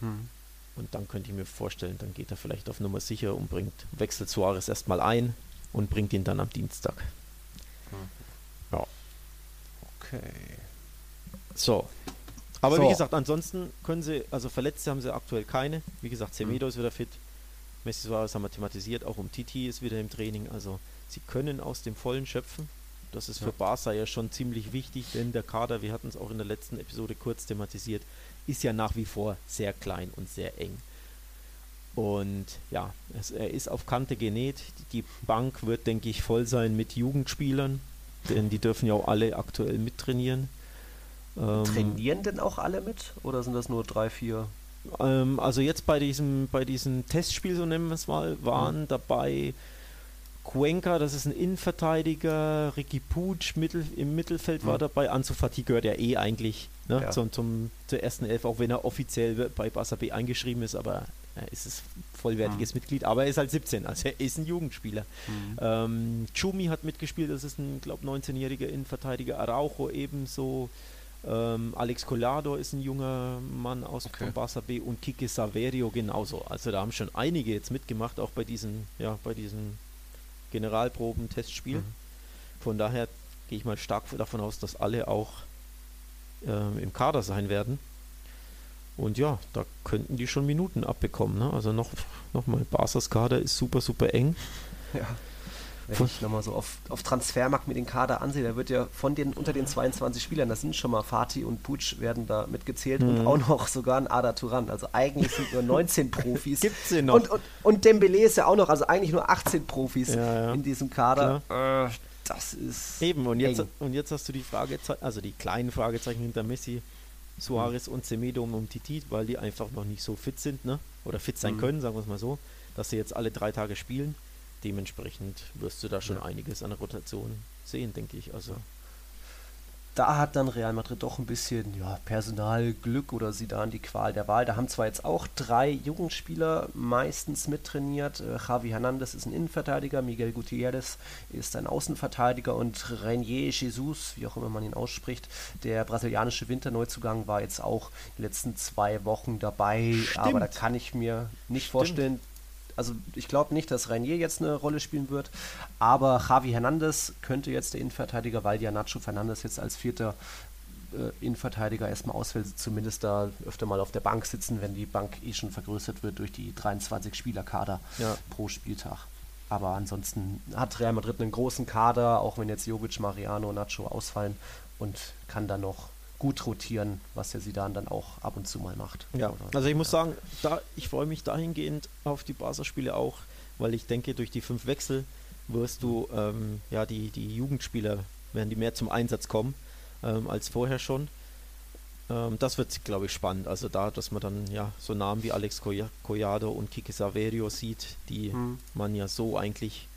Mhm. Und dann könnte ich mir vorstellen, dann geht er vielleicht auf Nummer sicher und bringt, wechselt Suarez erstmal ein und bringt ihn dann am Dienstag. Mhm. Ja. Okay. So, aber so. wie gesagt, ansonsten können sie, also Verletzte haben sie aktuell keine. Wie gesagt, Semedo mhm. ist wieder fit. Messi Suarez haben wir thematisiert, auch um Titi ist wieder im Training. Also sie können aus dem Vollen schöpfen. Das ist ja. für Barca ja schon ziemlich wichtig, denn der Kader, wir hatten es auch in der letzten Episode kurz thematisiert, ist ja nach wie vor sehr klein und sehr eng. Und ja, es, er ist auf Kante genäht. Die Bank wird, denke ich, voll sein mit Jugendspielern, denn die dürfen ja auch alle aktuell mittrainieren. Ähm, Trainieren denn auch alle mit? Oder sind das nur drei, vier? Ähm, also jetzt bei diesem, bei diesem Testspiel, so nennen wir es mal, waren mhm. dabei Cuenca, das ist ein Innenverteidiger, Ricky Puig Mittel, im Mittelfeld mhm. war dabei, Ansu Fati gehört ja eh eigentlich ne, ja. zum, zum, zur ersten Elf, auch wenn er offiziell bei Barca B eingeschrieben ist, aber er ist es vollwertiges mhm. Mitglied, aber er ist halt 17, also er ist ein Jugendspieler. Mhm. Ähm, Chumi hat mitgespielt, das ist ein, glaube 19-jähriger Innenverteidiger, Araujo ebenso, ähm, Alex Collado ist ein junger Mann aus okay. Barca B und Kike Saverio genauso. Also da haben schon einige jetzt mitgemacht, auch bei diesen, ja, bei diesen Generalproben, Testspielen. Mhm. Von daher gehe ich mal stark davon aus, dass alle auch äh, im Kader sein werden. Und ja, da könnten die schon Minuten abbekommen. Ne? Also noch, noch mal, Barca's Kader ist super, super eng. Ja. Wenn ich nochmal so auf, auf Transfermarkt mit den Kader ansehe, da wird ja von den unter den 22 Spielern, das sind schon mal Fatih und Putsch werden da mitgezählt mhm. und auch noch sogar ein Ada Turan. Also eigentlich sind nur 19 Profis. Gibt's sie noch? Und, und, und Dembele ist ja auch noch, also eigentlich nur 18 Profis ja, ja. in diesem Kader. Äh, das ist. Eben, und jetzt, und jetzt hast du die Frage, also die kleinen Fragezeichen hinter Messi, Suarez und Semedo und Titi, weil die einfach noch nicht so fit sind, ne? Oder fit sein mhm. können, sagen wir es mal so, dass sie jetzt alle drei Tage spielen dementsprechend wirst du da schon ja. einiges an Rotation sehen, denke ich. Also. Da hat dann Real Madrid doch ein bisschen ja, Personalglück oder sie da an die Qual der Wahl. Da haben zwar jetzt auch drei Jugendspieler meistens mittrainiert. Äh, Javi Hernandez ist ein Innenverteidiger, Miguel Gutierrez ist ein Außenverteidiger und Renier Jesus, wie auch immer man ihn ausspricht, der brasilianische Winterneuzugang war jetzt auch die letzten zwei Wochen dabei. Stimmt. Aber da kann ich mir nicht Stimmt. vorstellen, also ich glaube nicht, dass Rainier jetzt eine Rolle spielen wird, aber Javi Hernandez könnte jetzt der Innenverteidiger, weil ja Nacho Fernandes jetzt als vierter äh, Innenverteidiger erstmal ausfällt, zumindest da öfter mal auf der Bank sitzen, wenn die Bank eh schon vergrößert wird durch die 23 Spielerkader ja. pro Spieltag. Aber ansonsten hat Real Madrid einen großen Kader, auch wenn jetzt Jovic, Mariano, Nacho ausfallen und kann dann noch gut rotieren, was der Sidan dann auch ab und zu mal macht. Ja, also ich muss sagen, da, ich freue mich dahingehend auf die Barca-Spiele auch, weil ich denke, durch die fünf Wechsel wirst du, ähm, ja, die, die Jugendspieler werden die mehr zum Einsatz kommen ähm, als vorher schon. Ähm, das wird, glaube ich, spannend. Also da, dass man dann ja so Namen wie Alex Collado und Kike Saverio sieht, die mhm. man ja so eigentlich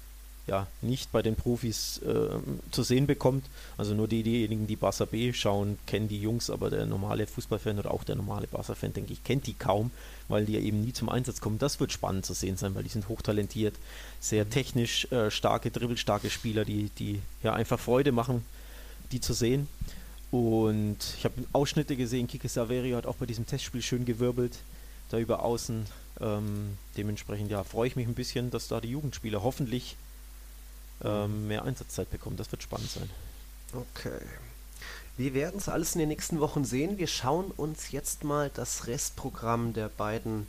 ja, nicht bei den Profis äh, zu sehen bekommt. Also nur die, diejenigen, die Barca B schauen, kennen die Jungs, aber der normale Fußballfan oder auch der normale Barca-Fan, denke ich, kennt die kaum, weil die ja eben nie zum Einsatz kommen. Das wird spannend zu sehen sein, weil die sind hochtalentiert, sehr mhm. technisch äh, starke, dribbelstarke Spieler, die, die ja einfach Freude machen, die zu sehen. Und ich habe Ausschnitte gesehen, Kike Saverio hat auch bei diesem Testspiel schön gewirbelt, da über außen. Ähm, dementsprechend ja, freue ich mich ein bisschen, dass da die Jugendspieler hoffentlich ähm, mehr Einsatzzeit bekommen. Das wird spannend sein. Okay. Wir werden es alles in den nächsten Wochen sehen. Wir schauen uns jetzt mal das Restprogramm der beiden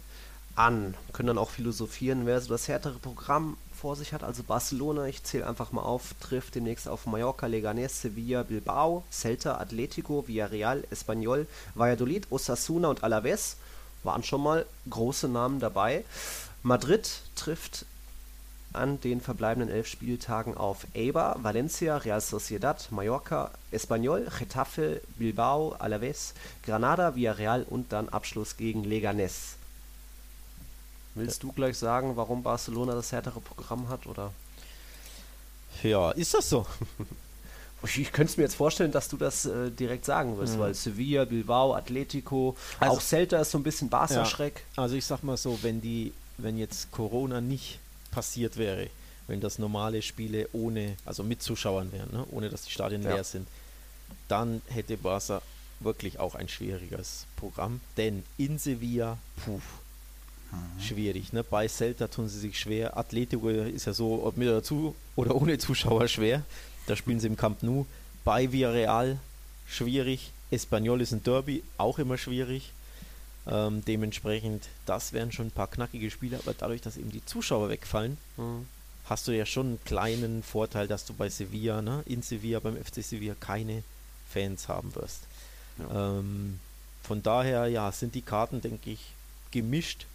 an. Wir können dann auch philosophieren, wer so das härtere Programm vor sich hat. Also Barcelona, ich zähle einfach mal auf, trifft demnächst auf Mallorca, Leganés, Sevilla, Bilbao, Celta, Atletico, Villarreal, Espanyol, Valladolid, Osasuna und Alaves. Waren schon mal große Namen dabei. Madrid trifft an den verbleibenden elf Spieltagen auf Eibar, Valencia, Real Sociedad, Mallorca, Espanyol, Getafe, Bilbao, Alaves, Granada, Villarreal und dann Abschluss gegen Leganés. Willst du gleich sagen, warum Barcelona das härtere Programm hat, oder? Ja, ist das so? Ich könnte es mir jetzt vorstellen, dass du das äh, direkt sagen wirst, mhm. weil Sevilla, Bilbao, Atletico, also, auch Celta ist so ein bisschen Barca-Schreck. Ja, also ich sag mal so, wenn die, wenn jetzt Corona nicht passiert wäre, wenn das normale Spiele ohne, also mit Zuschauern wären, ne? ohne dass die Stadien ja. leer sind, dann hätte Barca wirklich auch ein schwieriges Programm. Denn in Sevilla, puh, mhm. schwierig. Ne? Bei Celta tun sie sich schwer. Atletico ist ja so, ob mit dazu oder ohne Zuschauer schwer. Da spielen sie im Camp Nou. Bei Villarreal schwierig. Espanyol ist ein Derby, auch immer schwierig. Ähm, dementsprechend, das wären schon ein paar knackige Spiele, aber dadurch, dass eben die Zuschauer wegfallen, mhm. hast du ja schon einen kleinen Vorteil, dass du bei Sevilla, ne, in Sevilla, beim FC Sevilla keine Fans haben wirst. Ja. Ähm, von daher, ja, sind die Karten, denke ich, gemischt.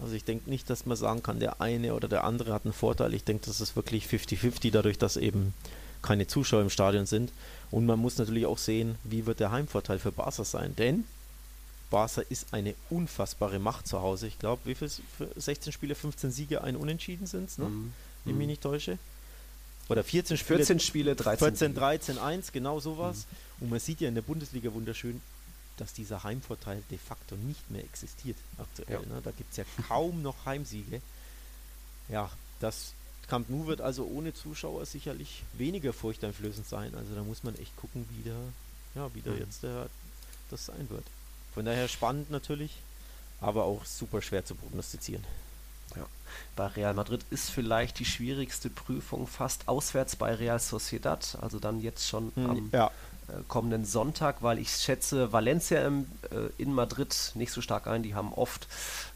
Also ich denke nicht, dass man sagen kann, der eine oder der andere hat einen Vorteil. Ich denke, das ist wirklich 50-50, dadurch, dass eben keine Zuschauer im Stadion sind. Und man muss natürlich auch sehen, wie wird der Heimvorteil für Barca sein. Denn Barca ist eine unfassbare Macht zu Hause. Ich glaube, wie viel 16 Spiele, 15 Siege, ein Unentschieden sind es, ne? Mhm. Wenn ich mich nicht täusche. Oder 14 Spiele. 14 Spiele, 13. 14, 13, 1, genau sowas. Mhm. Und man sieht ja in der Bundesliga wunderschön, dass dieser Heimvorteil de facto nicht mehr existiert aktuell. Ja. Ne? Da gibt es ja kaum noch Heimsiege. Ja, das Camp Nou wird also ohne Zuschauer sicherlich weniger furchteinflößend sein. Also da muss man echt gucken, wie der, ja, wie der mhm. jetzt der, das sein wird. Von daher spannend natürlich, aber auch super schwer zu prognostizieren. Ja. Bei Real Madrid ist vielleicht die schwierigste Prüfung fast auswärts bei Real Sociedad, also dann jetzt schon hm, am ja. äh, kommenden Sonntag, weil ich schätze Valencia im, äh, in Madrid nicht so stark ein. Die haben oft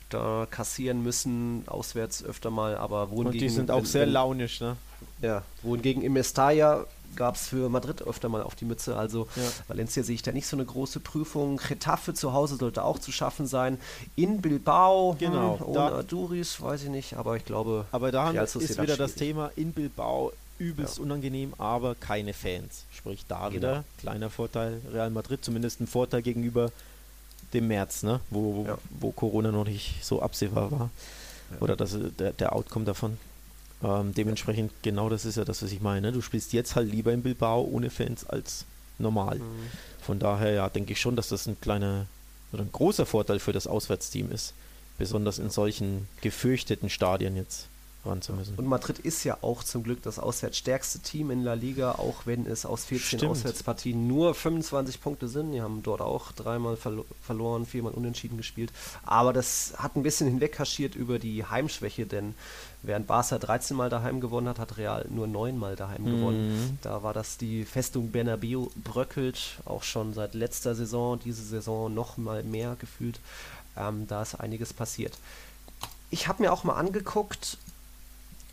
da kassieren müssen, auswärts öfter mal, aber wohingegen... Und die sind auch sehr launisch, ne? Ja, wohingegen im Mestalla gab es für Madrid öfter mal auf die Mütze. Also ja. Valencia sehe ich da nicht so eine große Prüfung. Getafe zu Hause sollte auch zu schaffen sein. In Bilbao, genau, hm, ohne Aduris, weiß ich nicht, aber ich glaube. Aber da ist wieder schwierig. das Thema in Bilbao übelst ja. unangenehm, aber keine Fans. Sprich, da genau. wieder kleiner Vorteil Real Madrid, zumindest ein Vorteil gegenüber dem März, ne? wo, wo, ja. wo Corona noch nicht so absehbar war. Oder das, der, der Outcome davon. Ähm, dementsprechend, genau das ist ja das, was ich meine. Du spielst jetzt halt lieber in Bilbao ohne Fans als normal. Mhm. Von daher ja, denke ich schon, dass das ein kleiner oder ein großer Vorteil für das Auswärtsteam ist, besonders in solchen gefürchteten Stadien jetzt ran zu müssen. Und Madrid ist ja auch zum Glück das auswärtsstärkste Team in La Liga, auch wenn es aus 14 Stimmt. Auswärtspartien nur 25 Punkte sind. Die haben dort auch dreimal verlo verloren, viermal unentschieden gespielt. Aber das hat ein bisschen hinwegkaschiert über die Heimschwäche, denn während Barca 13 Mal daheim gewonnen hat, hat Real nur 9 Mal daheim mhm. gewonnen. Da war das die Festung Bernabeu bröckelt, auch schon seit letzter Saison, diese Saison noch mal mehr gefühlt. Ähm, da ist einiges passiert. Ich habe mir auch mal angeguckt,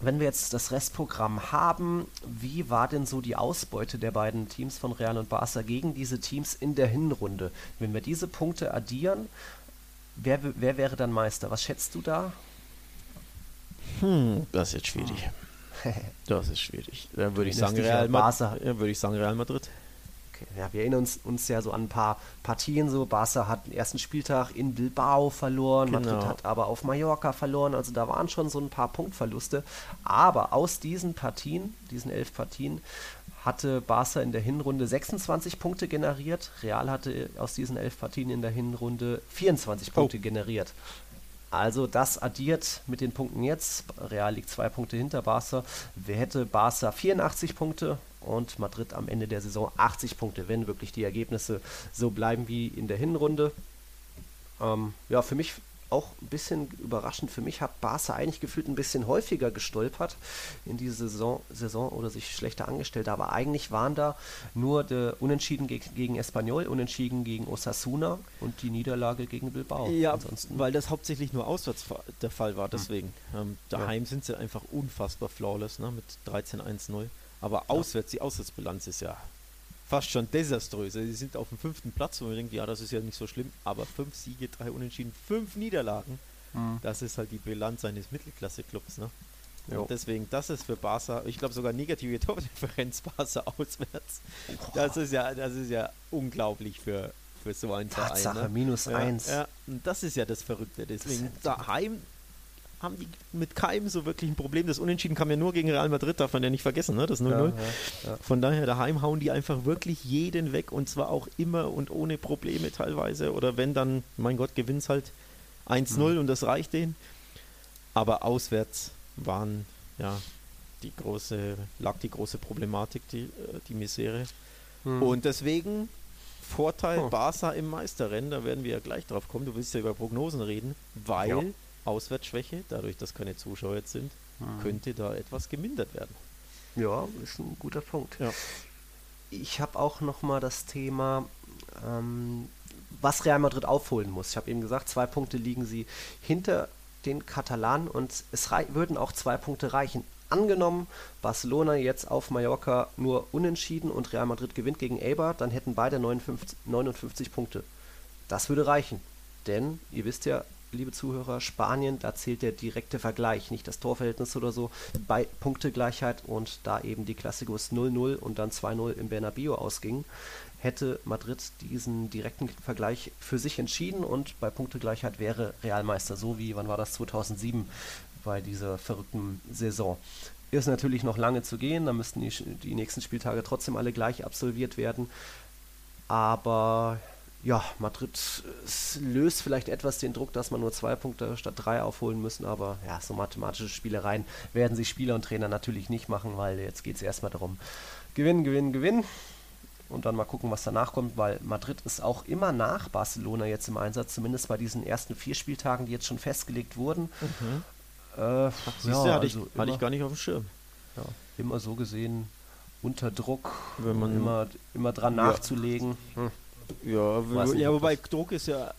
wenn wir jetzt das Restprogramm haben, wie war denn so die Ausbeute der beiden Teams von Real und Barca gegen diese Teams in der Hinrunde? Wenn wir diese Punkte addieren, wer, wer wäre dann Meister? Was schätzt du da? Hm, das ist jetzt schwierig. das ist schwierig. Dann würde ich, sagen Real, Barca. würde ich sagen Real Madrid. Ja, wir erinnern uns, uns ja so an ein paar Partien so. Barca hat den ersten Spieltag in Bilbao verloren, genau. Madrid hat aber auf Mallorca verloren. Also da waren schon so ein paar Punktverluste. Aber aus diesen Partien, diesen elf Partien, hatte Barca in der Hinrunde 26 Punkte generiert. Real hatte aus diesen elf Partien in der Hinrunde 24 Punkte oh. generiert. Also das addiert mit den Punkten jetzt. Real liegt zwei Punkte hinter Barca. Wer hätte Barca 84 Punkte und Madrid am Ende der Saison 80 Punkte, wenn wirklich die Ergebnisse so bleiben wie in der Hinrunde. Ähm, ja, für mich auch ein bisschen überraschend. Für mich hat Barca eigentlich gefühlt ein bisschen häufiger gestolpert in diese Saison, Saison oder sich schlechter angestellt. Aber eigentlich waren da nur der Unentschieden gegen, gegen Espanyol, Unentschieden gegen Osasuna und die Niederlage gegen Bilbao. Ja, Ansonsten weil das hauptsächlich nur auswärts der Fall war. Hm. Deswegen. Hm. Ähm, daheim ja. sind sie einfach unfassbar flawless ne, mit 13-1-0. Aber auswärts, die Auswärtsbilanz ist ja fast schon desaströs. Sie sind auf dem fünften Platz, wo man denkt, ja, das ist ja nicht so schlimm, aber fünf Siege, drei Unentschieden, fünf Niederlagen. Mhm. Das ist halt die Bilanz eines Mittelklasse-Clubs, ne? Und deswegen, das ist für Barca, ich glaube sogar negative Tordifferenz Barca auswärts. Das ist ja, das ist ja unglaublich für, für so einen Tatsache, Verein. Ne? minus ja, eins. Ja, und das ist ja das Verrückte. Deswegen daheim haben die mit keinem so wirklich ein Problem. Das Unentschieden kam ja nur gegen Real Madrid, darf man ja nicht vergessen, ne? das 0-0. Ja, ja, ja. Von daher, daheim hauen die einfach wirklich jeden weg und zwar auch immer und ohne Probleme teilweise. Oder wenn dann, mein Gott, gewinnt halt 1-0 mhm. und das reicht denen. Aber auswärts waren, ja, die große, lag die große Problematik, die, äh, die Misere. Mhm. Und deswegen Vorteil oh. Barca im Meisterrennen, da werden wir ja gleich drauf kommen. Du willst ja über Prognosen reden, weil Auswärtsschwäche, dadurch, dass keine Zuschauer jetzt sind, mhm. könnte da etwas gemindert werden. Ja, ist ein guter Punkt. Ja. Ich habe auch noch mal das Thema, ähm, was Real Madrid aufholen muss. Ich habe eben gesagt, zwei Punkte liegen sie hinter den Katalanen und es würden auch zwei Punkte reichen. Angenommen, Barcelona jetzt auf Mallorca nur unentschieden und Real Madrid gewinnt gegen Eibar, dann hätten beide 59, 59 Punkte. Das würde reichen. Denn ihr wisst ja, liebe Zuhörer, Spanien, da zählt der direkte Vergleich, nicht das Torverhältnis oder so, bei Punktegleichheit und da eben die Klassikos 0-0 und dann 2-0 im Bernabeu ausgingen, hätte Madrid diesen direkten Vergleich für sich entschieden und bei Punktegleichheit wäre Realmeister, so wie, wann war das, 2007 bei dieser verrückten Saison. Ist natürlich noch lange zu gehen, da müssten die, die nächsten Spieltage trotzdem alle gleich absolviert werden, aber ja, Madrid löst vielleicht etwas den Druck, dass man nur zwei Punkte statt drei aufholen müssen, aber ja, so mathematische Spielereien werden sich Spieler und Trainer natürlich nicht machen, weil jetzt geht es erstmal darum, gewinnen, gewinnen, gewinnen und dann mal gucken, was danach kommt, weil Madrid ist auch immer nach Barcelona jetzt im Einsatz, zumindest bei diesen ersten vier Spieltagen, die jetzt schon festgelegt wurden. Mhm. Äh, Siehst ja, du, hatte, also ich, hatte ich gar nicht auf dem Schirm. Ja, immer so gesehen unter Druck, Wenn man immer, immer dran ja. nachzulegen. Hm. Ja, ja wobei Druck ist ja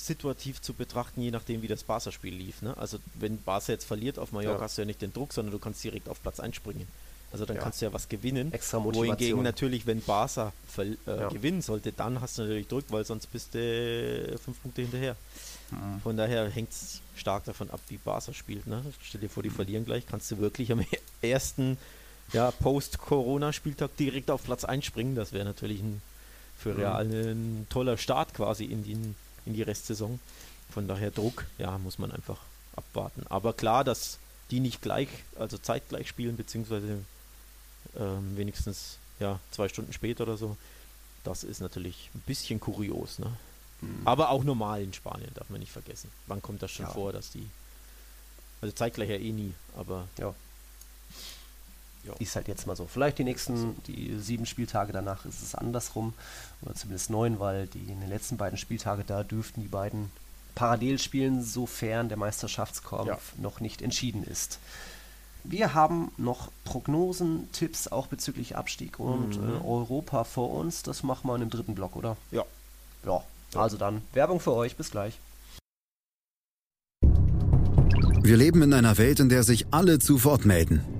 situativ zu betrachten, je nachdem, wie das Barca-Spiel lief. Ne? Also, wenn Barca jetzt verliert auf Mallorca, ja. hast du ja nicht den Druck, sondern du kannst direkt auf Platz einspringen. Also, dann ja. kannst du ja was gewinnen. Extra Motivation. Wohingegen natürlich, wenn Barca äh, ja. gewinnen sollte, dann hast du natürlich Druck, weil sonst bist du fünf Punkte hinterher. Mhm. Von daher hängt es stark davon ab, wie Barca spielt. Ne? Stell dir vor, die mhm. verlieren gleich, kannst du wirklich am ersten ja, Post-Corona-Spieltag direkt auf Platz einspringen. Das wäre natürlich ein für Real ein toller Start quasi in die, in die Restsaison. Von daher Druck, ja, muss man einfach abwarten. Aber klar, dass die nicht gleich, also zeitgleich spielen, beziehungsweise ähm, wenigstens ja, zwei Stunden später oder so. Das ist natürlich ein bisschen kurios, ne? Mhm. Aber auch normal in Spanien, darf man nicht vergessen. Wann kommt das schon ja. vor, dass die. Also zeitgleich ja eh nie, aber. Ja. Ja. Ist halt jetzt mal so. Vielleicht die nächsten, die sieben Spieltage danach ist es andersrum. Oder zumindest neun, weil die in den letzten beiden Spieltage da dürften die beiden parallel spielen, sofern der Meisterschaftskampf ja. noch nicht entschieden ist. Wir haben noch Prognosen, Tipps auch bezüglich Abstieg und mhm. äh, Europa vor uns. Das machen wir in dem dritten Block, oder? Ja. Ja, also dann Werbung für euch. Bis gleich. Wir leben in einer Welt, in der sich alle zu Wort melden.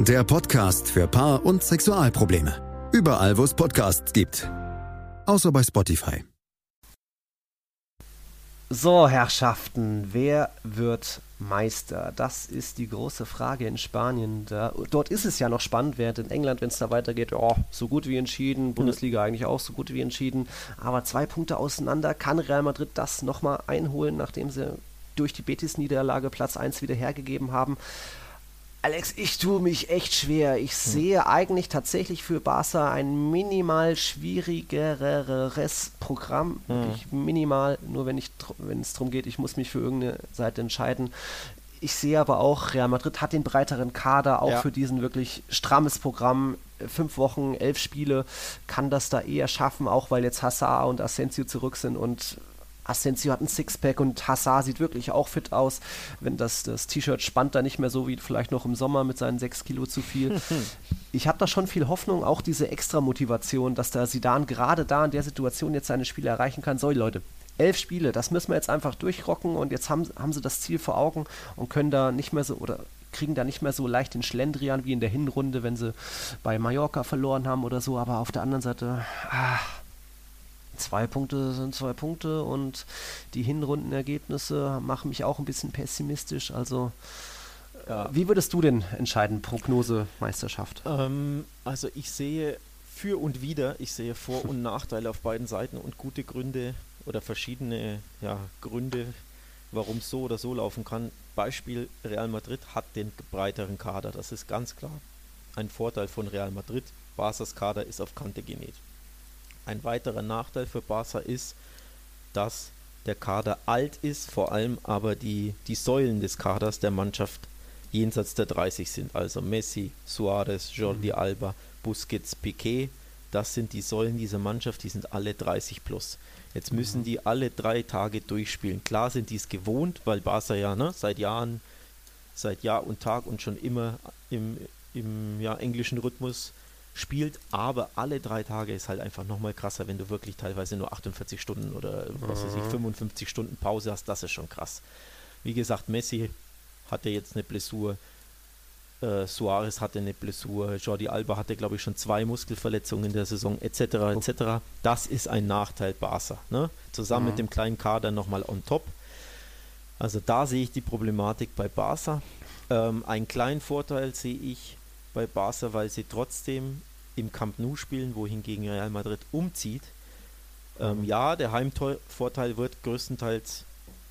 der Podcast für Paar- und Sexualprobleme. Überall, wo es Podcasts gibt. Außer bei Spotify. So, Herrschaften, wer wird Meister? Das ist die große Frage in Spanien. Da, dort ist es ja noch spannend, während in England, wenn es da weitergeht, oh, so gut wie entschieden, Bundesliga eigentlich auch so gut wie entschieden. Aber zwei Punkte auseinander, kann Real Madrid das nochmal einholen, nachdem sie durch die Betis-Niederlage Platz 1 wieder hergegeben haben? Alex, ich tue mich echt schwer. Ich hm. sehe eigentlich tatsächlich für Barca ein minimal schwierigeres Programm. Hm. Minimal, nur wenn, ich, wenn es darum geht, ich muss mich für irgendeine Seite entscheiden. Ich sehe aber auch, Real Madrid hat den breiteren Kader, auch ja. für diesen wirklich strammes Programm. Fünf Wochen, elf Spiele, kann das da eher schaffen, auch weil jetzt Hassar und Asensio zurück sind und Asensio hat ein Sixpack und Hassar sieht wirklich auch fit aus. Wenn das, das T-Shirt spannt da nicht mehr so wie vielleicht noch im Sommer mit seinen sechs Kilo zu viel. ich habe da schon viel Hoffnung, auch diese extra Motivation, dass der Sidan gerade da in der Situation jetzt seine Spiele erreichen kann. So, Leute, elf Spiele, das müssen wir jetzt einfach durchrocken und jetzt haben, haben sie das Ziel vor Augen und können da nicht mehr so oder kriegen da nicht mehr so leicht den Schlendrian wie in der Hinrunde, wenn sie bei Mallorca verloren haben oder so, aber auf der anderen Seite, ah, zwei Punkte sind zwei Punkte und die Hinrundenergebnisse machen mich auch ein bisschen pessimistisch. Also, ja. wie würdest du denn entscheiden, Prognose Meisterschaft? Ähm, also, ich sehe für und wider, ich sehe Vor- und Nachteile auf beiden Seiten und gute Gründe oder verschiedene ja, Gründe, warum es so oder so laufen kann. Beispiel: Real Madrid hat den breiteren Kader, das ist ganz klar. Ein Vorteil von Real Madrid. Barca's Kader ist auf Kante genäht. Ein weiterer Nachteil für Barca ist, dass der Kader alt ist, vor allem aber die, die Säulen des Kaders der Mannschaft jenseits der 30 sind. Also Messi, Suarez, Jordi mhm. Alba, Busquets, Piquet. Das sind die Säulen dieser Mannschaft, die sind alle 30 plus. Jetzt müssen mhm. die alle drei Tage durchspielen. Klar sind die es gewohnt, weil Barca ja ne, seit Jahren, seit Jahr und Tag und schon immer im, im ja, englischen Rhythmus spielt, aber alle drei Tage ist halt einfach nochmal krasser, wenn du wirklich teilweise nur 48 Stunden oder was weiß ich, 55 mhm. Stunden Pause hast, das ist schon krass. Wie gesagt, Messi hatte jetzt eine Blessur, äh, Suarez hatte eine Blessur, Jordi Alba hatte, glaube ich, schon zwei Muskelverletzungen in der Saison, etc., etc. Das ist ein Nachteil Barca. Ne? Zusammen mhm. mit dem kleinen Kader nochmal on top. Also da sehe ich die Problematik bei Barca. Ähm, einen kleinen Vorteil sehe ich bei Barca, weil sie trotzdem im Camp Nou spielen, wohingegen Real Madrid umzieht. Ähm, ja, der Heimvorteil wird größtenteils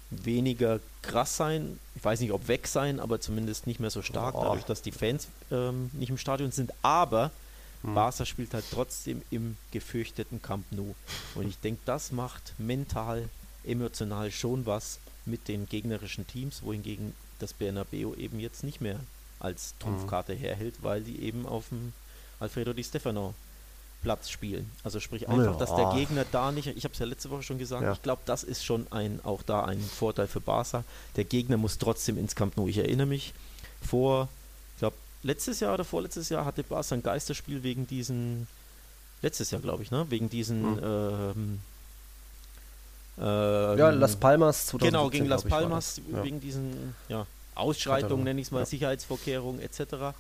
weniger krass sein. Ich weiß nicht, ob weg sein, aber zumindest nicht mehr so stark, oh. dadurch, dass die Fans ähm, nicht im Stadion sind. Aber hm. Barca spielt halt trotzdem im gefürchteten Camp Nou. Und ich denke, das macht mental, emotional schon was mit den gegnerischen Teams, wohingegen das Bernabeu eben jetzt nicht mehr als Trumpfkarte mhm. herhält, weil die eben auf dem Alfredo Di Stefano Platz spielen. Also sprich einfach, ja. dass der Gegner da nicht, ich habe es ja letzte Woche schon gesagt, ja. ich glaube, das ist schon ein, auch da ein Vorteil für Barca. Der Gegner muss trotzdem ins Camp Nou. Ich erinnere mich, vor, ich glaube, letztes Jahr oder vorletztes Jahr hatte Barca ein Geisterspiel wegen diesen, letztes Jahr glaube ich, ne? Wegen diesen, Hm. ähm, ähm, Ja, Las Palmas 2017, Genau, gegen Las Palmas, das. Ja. wegen diesen ja, Ausschreitungen, nenne ich es mal, ja. Sicherheitsvorkehrungen etc.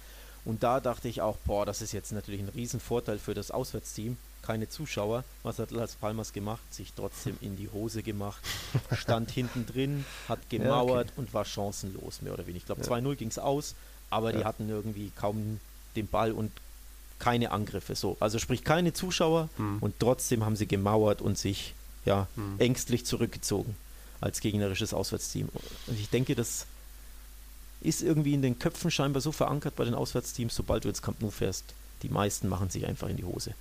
Und da dachte ich auch, boah, das ist jetzt natürlich ein Riesenvorteil für das Auswärtsteam. Keine Zuschauer. Was hat Las Palmas gemacht? Sich trotzdem in die Hose gemacht, stand hinten drin, hat gemauert und war chancenlos, mehr oder weniger. Ich glaube, Ja. 2-0 ging es aus, aber die Ja. hatten irgendwie kaum den Ball und keine Angriffe. So, also sprich keine Zuschauer Hm. und trotzdem haben sie gemauert und sich ja Hm. ängstlich zurückgezogen als gegnerisches Auswärtsteam. Und ich denke, das ist irgendwie in den Köpfen scheinbar so verankert bei den Auswärtsteams, sobald du ins Camp Nou fährst, die meisten machen sich einfach in die Hose.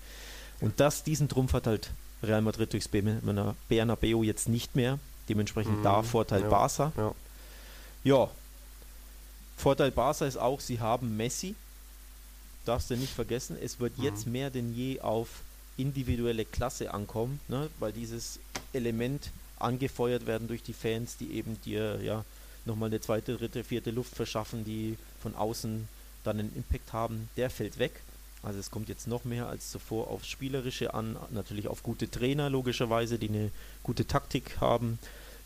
Und das, diesen Trumpf hat halt Real Madrid durchs Berna- Bernabeu jetzt nicht mehr. Dementsprechend Mhm, da Vorteil ja, Barca. Ja. Ja. Vorteil Barca ist auch, sie haben Messi. Darfst du nicht vergessen. Es wird Mhm. jetzt mehr denn je auf individuelle Klasse ankommen, ne? weil dieses Element angefeuert werden durch die Fans, die eben dir ja nochmal eine zweite, dritte, vierte Luft verschaffen, die von außen dann einen Impact haben, der fällt weg. Also es kommt jetzt noch mehr als zuvor aufs Spielerische an, natürlich auf gute Trainer logischerweise, die eine gute Taktik haben,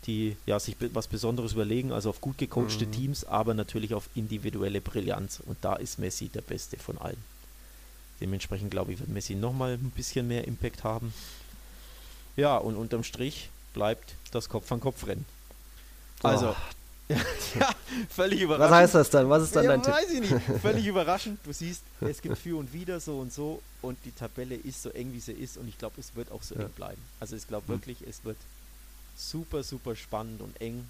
die ja sich was Besonderes überlegen, also auf gut gecoachte Mhm. Teams, aber natürlich auf individuelle Brillanz. Und da ist Messi der Beste von allen. Dementsprechend glaube ich, wird Messi nochmal ein bisschen mehr Impact haben. Ja, und unterm Strich bleibt das Kopf-an-Kopf-Rennen. Also, ja, völlig überraschend. Was heißt das dann? Was ist dann ja, dein Tipp? weiß ich nicht. Völlig überraschend. Du siehst, es gibt für und wieder so und so und die Tabelle ist so eng, wie sie ist und ich glaube, es wird auch so Ja. eng bleiben. Also ich glaube Hm. wirklich, es wird super, super spannend und eng.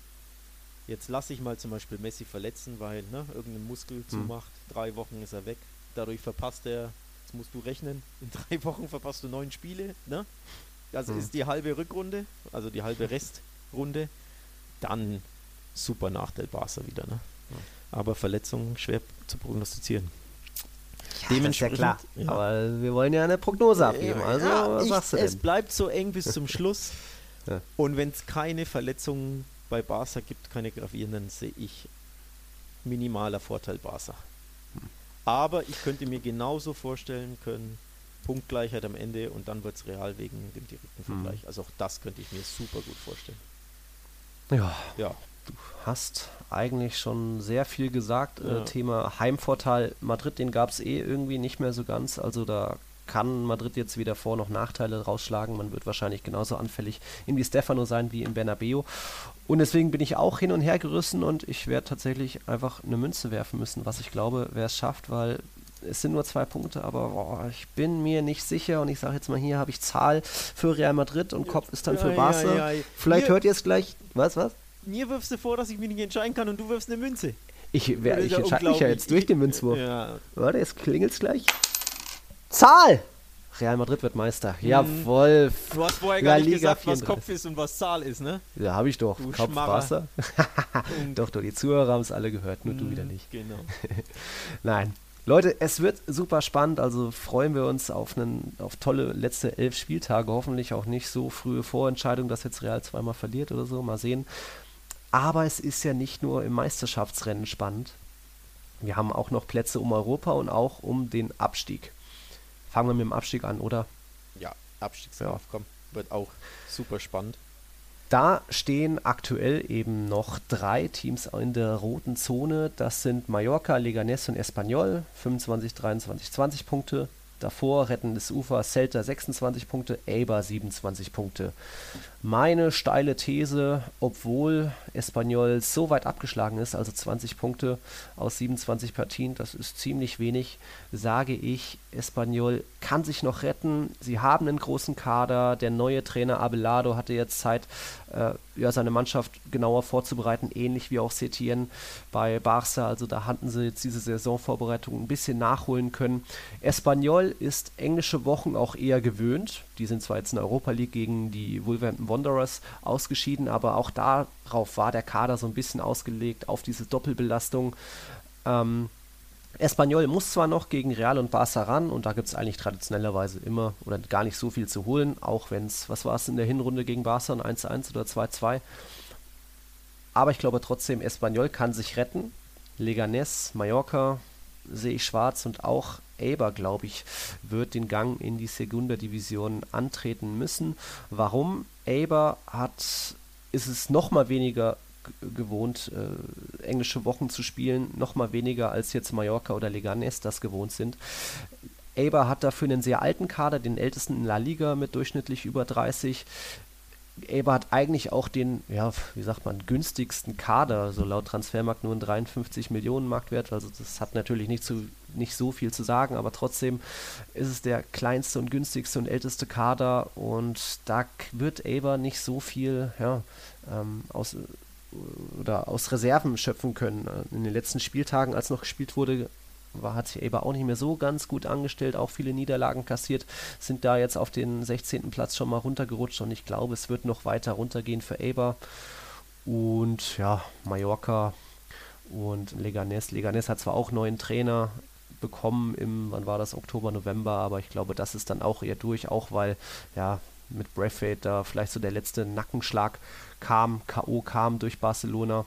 Jetzt lasse ich mal zum Beispiel Messi verletzen, weil ne, irgendein Muskel Hm. zumacht. Drei Wochen ist er weg. Dadurch verpasst er, jetzt musst du rechnen, in drei Wochen verpasst du neun Spiele. Ne? Also Hm. ist die halbe Rückrunde, also die halbe Restrunde. Dann super Nachteil Barca wieder. Ne? Aber Verletzungen schwer zu prognostizieren. das ist ja klar. ja. Aber wir wollen ja eine Prognose abgeben. Also, Ja, was ich, sagst du es denn? bleibt so eng bis zum Schluss. Ja. Und wenn es keine Verletzungen bei Barca gibt, keine gravierenden, sehe ich minimaler Vorteil Barca. Aber ich könnte mir genauso vorstellen können, Punktgleichheit am Ende und dann wird es real wegen dem direkten Hm. Vergleich. Also auch das könnte ich mir super gut vorstellen. Ja, Ja, hast eigentlich schon sehr viel gesagt. Ja. Äh, Thema Heimvorteil Madrid, den gab es eh irgendwie nicht mehr so ganz. Also da kann Madrid jetzt wieder vor noch Nachteile rausschlagen. Man wird wahrscheinlich genauso anfällig in Di Stefano sein wie in Bernabeu. Und deswegen bin ich auch hin und her gerissen und ich werde tatsächlich einfach eine Münze werfen müssen, was ich glaube, wer es schafft, weil es sind nur zwei Punkte, aber boah, ich bin mir nicht sicher und ich sage jetzt mal hier habe ich Zahl für Real Madrid und Kopf ist dann für Barca. Vielleicht hört ihr es gleich. Was, was? Mir wirfst du vor, dass ich mich nicht entscheiden kann und du wirfst eine Münze. Ich, ist ich entscheide mich ja jetzt durch den Münzwurf. Ja, Warte, jetzt klingelt's gleich. Zahl! Real Madrid wird Meister. Jawohl. Du hast vorher gar nicht Liga gesagt, was 34. Kopf ist und was Zahl ist, ne? Ja, habe ich doch. Du Kopf, Schmarrer. Wasser. doch, doch, die Zuhörer haben es alle gehört, nur du Mhm. wieder nicht. Genau. Nein. Leute, es wird super spannend, also freuen wir uns auf, einen, auf tolle letzte elf Spieltage. Hoffentlich auch nicht so frühe Vorentscheidung, dass jetzt Real zweimal verliert oder so. Mal sehen. Aber es ist ja nicht nur im Meisterschaftsrennen spannend. Wir haben auch noch Plätze um Europa und auch um den Abstieg. Fangen wir mit dem Abstieg an, oder? Ja, Abstiegskampf, komm, wird auch super spannend. Da stehen aktuell eben noch drei Teams in der roten Zone. Das sind Mallorca, Leganés und Espanyol, 25, 23, 20 Punkte. Davor retten das Ufer Celta 26 Punkte, Eibar 27 Punkte. Meine steile These, obwohl Espanyol so weit abgeschlagen ist, also 20 Punkte aus 27 Partien, das ist ziemlich wenig, sage ich, Espanyol kann sich noch retten. Sie haben einen großen Kader. Der neue Trainer Abelardo hatte jetzt Zeit, äh, ja, seine Mannschaft genauer vorzubereiten, ähnlich wie auch Setien bei Barca. Also da hatten sie jetzt diese Saisonvorbereitung ein bisschen nachholen können. Espanyol ist englische Wochen auch eher gewöhnt. Die sind zwar jetzt in der Europa League gegen die Wolverhampton Wanderers ausgeschieden, aber auch darauf war der Kader so ein bisschen ausgelegt, auf diese Doppelbelastung. Ähm, Espanyol muss zwar noch gegen Real und Barca ran und da gibt es eigentlich traditionellerweise immer oder gar nicht so viel zu holen, auch wenn es, was war es in der Hinrunde gegen Barca, ein 1-1 oder 2-2. Aber ich glaube trotzdem, Espanyol kann sich retten. Leganés, Mallorca, sehe ich schwarz und auch Aber, glaube ich, wird den Gang in die Segunda Division antreten müssen. Warum? Aber hat, ist es noch mal weniger gewohnt, äh, englische Wochen zu spielen, noch mal weniger als jetzt Mallorca oder Leganes das gewohnt sind. Aber hat dafür einen sehr alten Kader, den ältesten in La Liga mit durchschnittlich über 30. Eber hat eigentlich auch den, ja, wie sagt man, günstigsten Kader, so laut Transfermarkt nur ein 53 Millionen Marktwert. Also das hat natürlich nicht, zu, nicht so viel zu sagen, aber trotzdem ist es der kleinste und günstigste und älteste Kader und da wird Eber nicht so viel ja, ähm, aus oder aus Reserven schöpfen können. In den letzten Spieltagen, als noch gespielt wurde, war, hat sich Eber auch nicht mehr so ganz gut angestellt, auch viele Niederlagen kassiert, sind da jetzt auf den 16. Platz schon mal runtergerutscht und ich glaube, es wird noch weiter runtergehen für Eber. Und ja, Mallorca und Leganes. Leganes hat zwar auch neuen Trainer bekommen im, wann war das, Oktober, November, aber ich glaube, das ist dann auch eher durch, auch weil ja mit Braithwaite da vielleicht so der letzte Nackenschlag kam, K.O. kam durch Barcelona.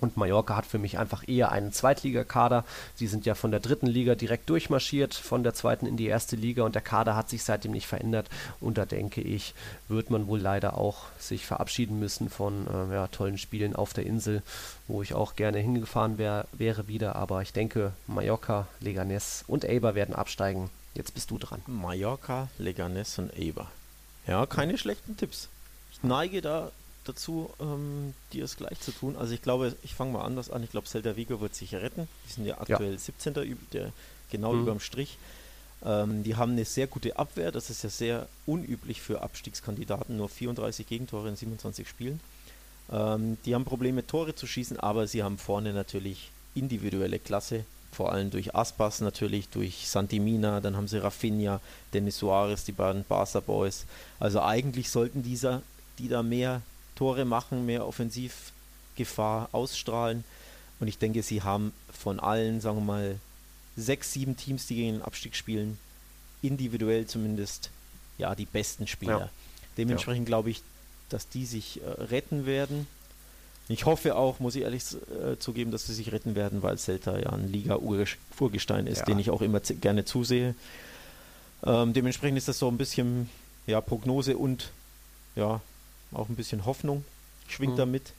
Und Mallorca hat für mich einfach eher einen Zweitligakader. Sie sind ja von der dritten Liga direkt durchmarschiert, von der zweiten in die erste Liga und der Kader hat sich seitdem nicht verändert. Und da denke ich, wird man wohl leider auch sich verabschieden müssen von äh, ja, tollen Spielen auf der Insel, wo ich auch gerne hingefahren wär, wäre wieder. Aber ich denke, Mallorca, Leganes und Eber werden absteigen. Jetzt bist du dran. Mallorca, Leganes und Eber. Ja, keine schlechten Tipps. Ich neige da dazu, ähm, dir es gleich zu tun. Also ich glaube, ich fange mal anders an. Ich glaube, Celta Vigo wird sich retten. Die sind ja aktuell ja. 17. Der, genau mhm. überm Strich. Ähm, die haben eine sehr gute Abwehr. Das ist ja sehr unüblich für Abstiegskandidaten. Nur 34 Gegentore in 27 Spielen. Ähm, die haben Probleme, Tore zu schießen, aber sie haben vorne natürlich individuelle Klasse. Vor allem durch Aspas natürlich, durch Santimina, dann haben sie Rafinha, Denis Suarez, die beiden Barca Boys. Also eigentlich sollten dieser, die da mehr Tore machen, mehr Offensivgefahr ausstrahlen. Und ich denke, sie haben von allen, sagen wir mal, sechs, sieben Teams, die gegen den Abstieg spielen, individuell zumindest ja die besten Spieler. Ja. Dementsprechend ja. glaube ich, dass die sich äh, retten werden. Ich hoffe auch, muss ich ehrlich äh, zugeben, dass sie sich retten werden, weil Celta ja ein Liga-Urgestein ist, ja. den ich auch immer gerne zusehe. Ähm, dementsprechend ist das so ein bisschen ja, Prognose und ja, auch ein bisschen Hoffnung schwingt mhm. damit.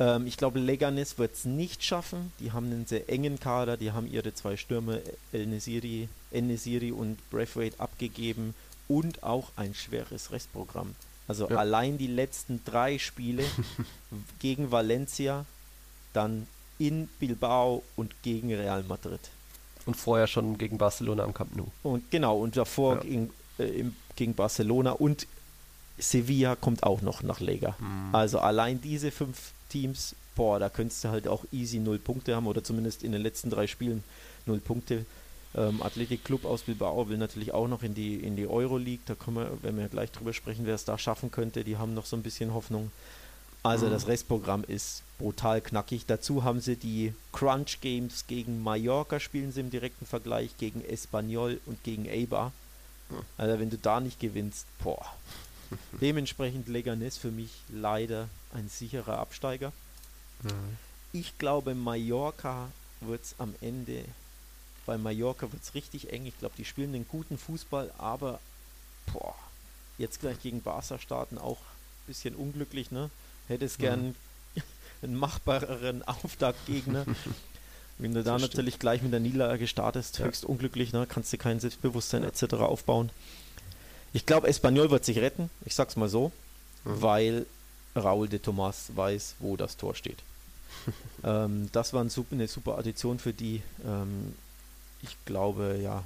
Ähm, ich glaube, Leganes wird es nicht schaffen. Die haben einen sehr engen Kader. Die haben ihre zwei Stürme, El Nesiri, El Nesiri und Braithwaite, abgegeben und auch ein schweres Restprogramm. Also ja. allein die letzten drei Spiele gegen Valencia, dann in Bilbao und gegen Real Madrid. Und vorher schon gegen Barcelona am Camp Nou. Und genau, und davor ja. gegen, äh, im, gegen Barcelona und Sevilla kommt auch noch nach Lega. Mhm. Also allein diese fünf Teams, boah, da könntest du halt auch easy null Punkte haben oder zumindest in den letzten drei Spielen null Punkte. Ähm, Athletic Club aus Bilbao will natürlich auch noch in die, in die Euroleague. Da können wir, wenn wir gleich drüber sprechen, wer es da schaffen könnte. Die haben noch so ein bisschen Hoffnung. Also mhm. das Restprogramm ist brutal knackig. Dazu haben sie die Crunch Games gegen Mallorca spielen sie im direkten Vergleich, gegen Espanyol und gegen Eibar. Mhm. Also wenn du da nicht gewinnst, boah, Dementsprechend Leganes für mich leider ein sicherer Absteiger. Mhm. Ich glaube, Mallorca wird es am Ende, bei Mallorca wird es richtig eng. Ich glaube, die spielen einen guten Fußball, aber boah, jetzt gleich gegen Barca starten auch ein bisschen unglücklich, ne? Hätte es gern mhm. einen machbareren Auftaktgegner. Wenn du da natürlich gleich mit der Niederlage startest, ja. höchst unglücklich, ne? kannst du kein Selbstbewusstsein ja. etc. aufbauen. Ich glaube, Espanyol wird sich retten, ich sag's mal so, mhm. weil Raúl de Tomas weiß, wo das Tor steht. ähm, das war ein super, eine super Addition für die. Ähm, ich glaube, ja,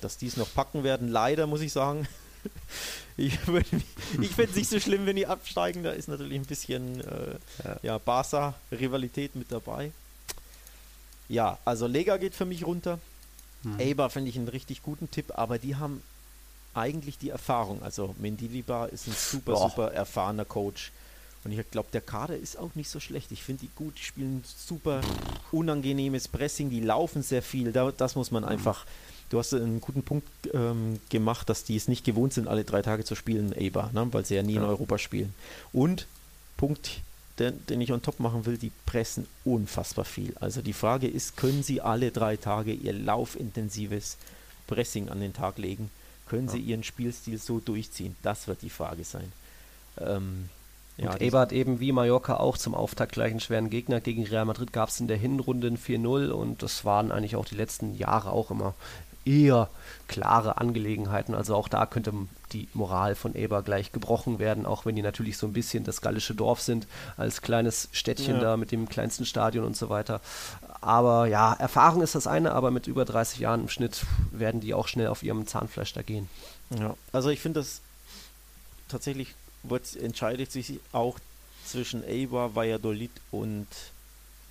dass die es noch packen werden. Leider muss ich sagen, ich, ich finde es nicht so schlimm, wenn die absteigen. Da ist natürlich ein bisschen äh, ja. ja Barca-Rivalität mit dabei. Ja, also Lega geht für mich runter. Mhm. Eibar finde ich einen richtig guten Tipp, aber die haben eigentlich die Erfahrung. Also Mendilibar ist ein super, Boah. super erfahrener Coach. Und ich glaube, der Kader ist auch nicht so schlecht. Ich finde die gut, die spielen super unangenehmes Pressing, die laufen sehr viel. Da, das muss man einfach. Du hast einen guten Punkt ähm, gemacht, dass die es nicht gewohnt sind, alle drei Tage zu spielen, Eber, ne? weil sie ja nie ja. in Europa spielen. Und Punkt den, den ich on top machen will, die pressen unfassbar viel. Also die Frage ist, können sie alle drei Tage ihr laufintensives Pressing an den Tag legen? Können ja. sie ihren Spielstil so durchziehen? Das wird die Frage sein. Ähm, ja, und Eber hat eben wie Mallorca auch zum Auftakt gleich einen schweren Gegner. Gegen Real Madrid gab es in der Hinrunde ein 4-0 und das waren eigentlich auch die letzten Jahre auch immer eher klare Angelegenheiten. Also auch da könnte die Moral von Eber gleich gebrochen werden, auch wenn die natürlich so ein bisschen das gallische Dorf sind, als kleines Städtchen ja. da mit dem kleinsten Stadion und so weiter. Aber ja, Erfahrung ist das eine, aber mit über 30 Jahren im Schnitt werden die auch schnell auf ihrem Zahnfleisch da gehen. Ja, also ich finde das tatsächlich wird, entscheidet sich auch zwischen Eibar, Valladolid und